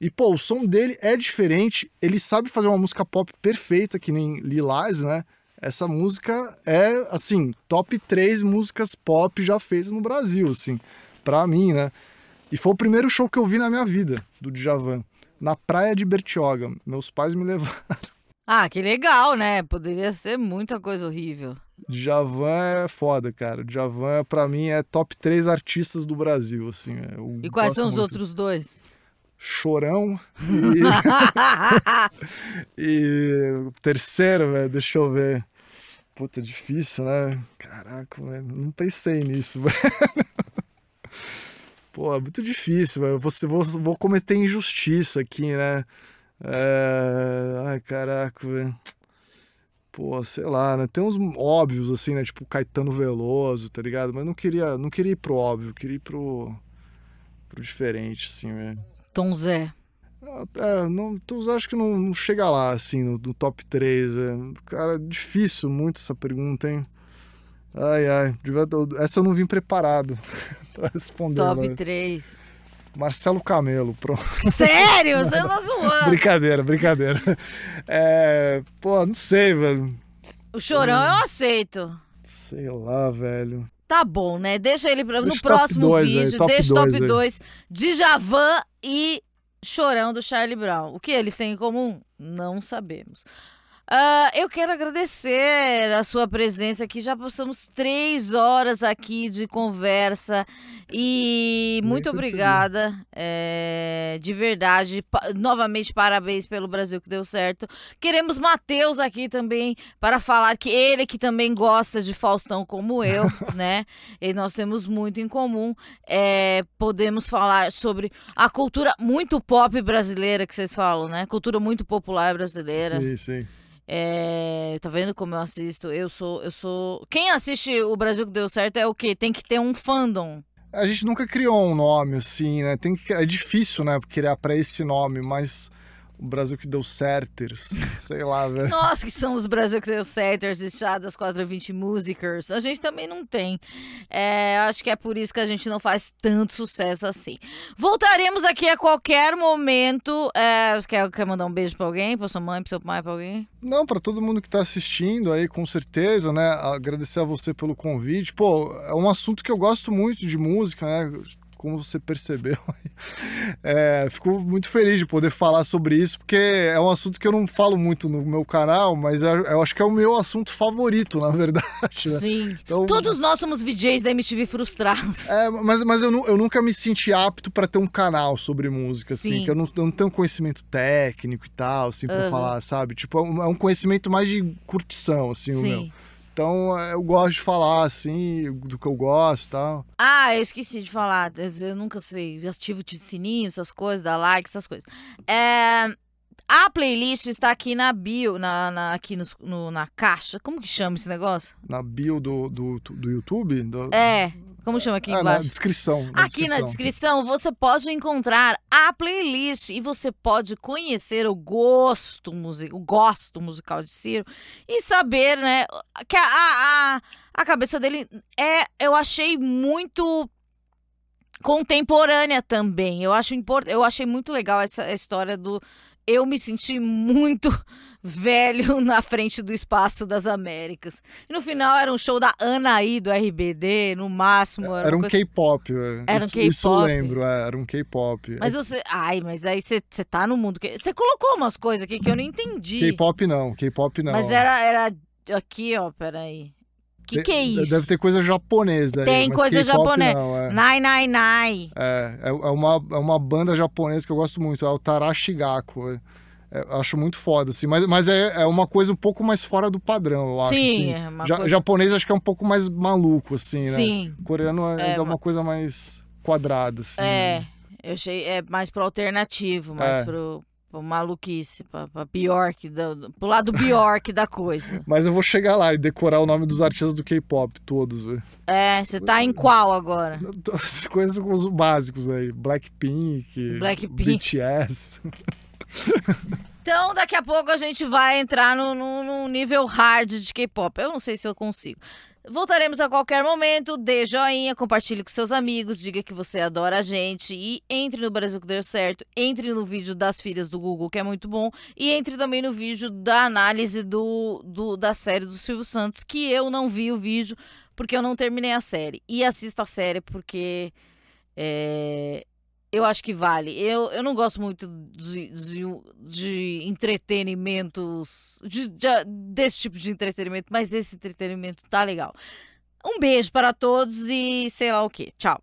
B: E, pô, o som dele é diferente. Ele sabe fazer uma música pop perfeita, que nem Lilás, né? Essa música é, assim, top 3 músicas pop já feitas no Brasil, assim, pra mim, né? E foi o primeiro show que eu vi na minha vida, do Djavan, na praia de Bertioga. Meus pais me levaram.
A: Ah, que legal, né? Poderia ser muita coisa horrível.
B: Djavan é foda, cara. Djavan, pra mim, é top 3 artistas do Brasil, assim. eu
A: E quais são os
B: muito.
A: outros dois?
B: Chorão e, e terceiro, velho, deixa eu ver. Puta, difícil, né? Caraca, velho, não pensei nisso, velho. Pô, é muito difícil, velho. Vou, vou, vou cometer injustiça aqui, né? É... Ai, caraca, velho. Pô, sei lá, né? Tem uns óbvios, assim, né? Tipo Caetano Veloso, tá ligado? Mas não queria, não queria ir pro óbvio, queria ir pro, pro diferente, assim, velho.
A: Tom Zé.
B: Ah, É, não, acho que não, não chega lá, assim, no, no top 3. É. Cara, difícil muito essa pergunta, hein? Ai, ai. Essa eu não vim preparado pra responder.
A: Top
B: mano.
A: 3.
B: Marcelo Camelo, pronto.
A: Sério? Você não tá zoando.
B: brincadeira, brincadeira. É, pô, não sei, velho.
A: O chorão eu aceito.
B: Sei lá, velho.
A: Tá bom, né? Deixa ele pra, no próximo
B: dois aí,
A: vídeo.
B: top
A: deixa o top
B: aí.
A: 2. Djavan e Chorão do Charlie Brown. O que eles têm em comum? Não sabemos. Ah, eu quero agradecer a sua presença aqui. Já passamos três horas aqui de conversa e
B: Nem
A: muito
B: percebi.
A: obrigada, é, de verdade. Pa- novamente, parabéns pelo Brasil que deu certo. Queremos Matheus aqui também para falar que ele que também gosta de Faustão como eu, né? E nós temos muito em comum. É, podemos falar sobre a cultura muito pop brasileira que vocês falam, né? Cultura muito popular brasileira.
B: Sim, sim.
A: É, tá vendo como eu assisto? Eu sou, eu sou. Quem assiste o Brasil que deu certo é o quê? Tem que ter um fandom.
B: A gente nunca criou um nome assim, né? Tem que, é difícil, né? Criar pra esse nome, mas o Brasil que deu certers, sei lá, velho.
A: Nós que somos Brasil que deu certo, Estradas 420 Musicers, a gente também não tem. É, acho que é por isso que a gente não faz tanto sucesso assim. Voltaremos aqui a qualquer momento. É, quer, quer mandar um beijo pra alguém? Pra sua mãe, pra seu pai, pra alguém?
B: Não, pra todo mundo que tá assistindo aí, com certeza, né? Agradecer a você pelo convite. Pô, é um assunto que eu gosto muito de música, né? Como você percebeu. É, fico muito feliz de poder falar sobre isso, porque é um assunto que eu não falo muito no meu canal, mas eu, eu acho que é o meu assunto favorito, na verdade. Né?
A: Sim.
B: Então,
A: Todos nós somos VJs da MTV frustrados.
B: É, mas, mas eu, eu nunca me senti apto pra ter um canal sobre música,
A: Sim.
B: assim, que eu não, eu não tenho conhecimento técnico e tal, assim, pra
A: Aham.
B: falar, sabe? Tipo, é um, é um conhecimento mais de curtição, assim, o meu. Então eu gosto de falar, assim, do que eu gosto e tal.
A: Ah, eu esqueci de falar. Eu nunca sei. Ativo o sininho, essas coisas, dá like, essas coisas. É. A playlist está aqui na bio, na, na aqui no, no, na caixa. Como que chama esse negócio?
B: Na bio do, do, do YouTube? Do...
A: É. Como chama aqui
B: ah,
A: embaixo?
B: Na descrição.
A: Na aqui descrição. na descrição você pode encontrar a playlist e você pode conhecer o gosto, o gosto musical de Ciro e saber, né, que a, a, a cabeça dele é, eu achei muito contemporânea também. Eu acho import... eu achei muito legal essa história do eu me senti muito velho na frente do Espaço das Américas. E no final era um show da Anaí do RBD, no máximo.
B: Era, era um coisa... K-pop. É.
A: Era um K-pop.
B: Isso eu lembro, é, era um K-pop.
A: Mas você. Ai, mas aí você, você tá no mundo. Você colocou umas coisas aqui que eu não entendi.
B: K-pop não, K-pop não.
A: Mas era, era. Aqui, ó, peraí. O que, que é isso?
B: Deve ter coisa japonesa
A: Tem
B: aí,
A: coisa japonesa. É. Nai, nai, nai.
B: É, é, é, uma, é uma banda japonesa que eu gosto muito, é o Tarashigaku. É. É, acho muito foda, assim. Mas, mas é, é uma coisa um pouco mais fora do padrão, eu acho.
A: Sim,
B: assim.
A: é uma
B: ja,
A: coisa...
B: Japonês acho que é um pouco mais maluco, assim, né?
A: Sim.
B: Coreano é, é uma... uma coisa mais quadrada, assim.
A: É, eu achei é mais pro alternativo, mais é. pro maluquice, pra, pra Bjork, do, pro lado Bjork da coisa.
B: Mas eu vou chegar lá e decorar o nome dos artistas do K-pop, todos. Véio.
A: É, você tá em qual agora?
B: As coisas com os básicos aí. Blackpink,
A: Blackpink.
B: BTS.
A: Então, daqui a pouco a gente vai entrar no, no, no nível hard de K-pop. Eu não sei se eu consigo. Voltaremos a qualquer momento. Dê joinha, compartilhe com seus amigos, diga que você adora a gente e entre no Brasil que deu certo. Entre no vídeo das filhas do Google, que é muito bom. E entre também no vídeo da análise do, do da série do Silvio Santos, que eu não vi o vídeo porque eu não terminei a série. E assista a série porque. É, eu acho que vale. Eu, eu não gosto muito de, de, de entretenimentos, de, de, desse tipo de entretenimento, mas esse entretenimento tá legal. Um beijo para todos e sei lá o que. Tchau.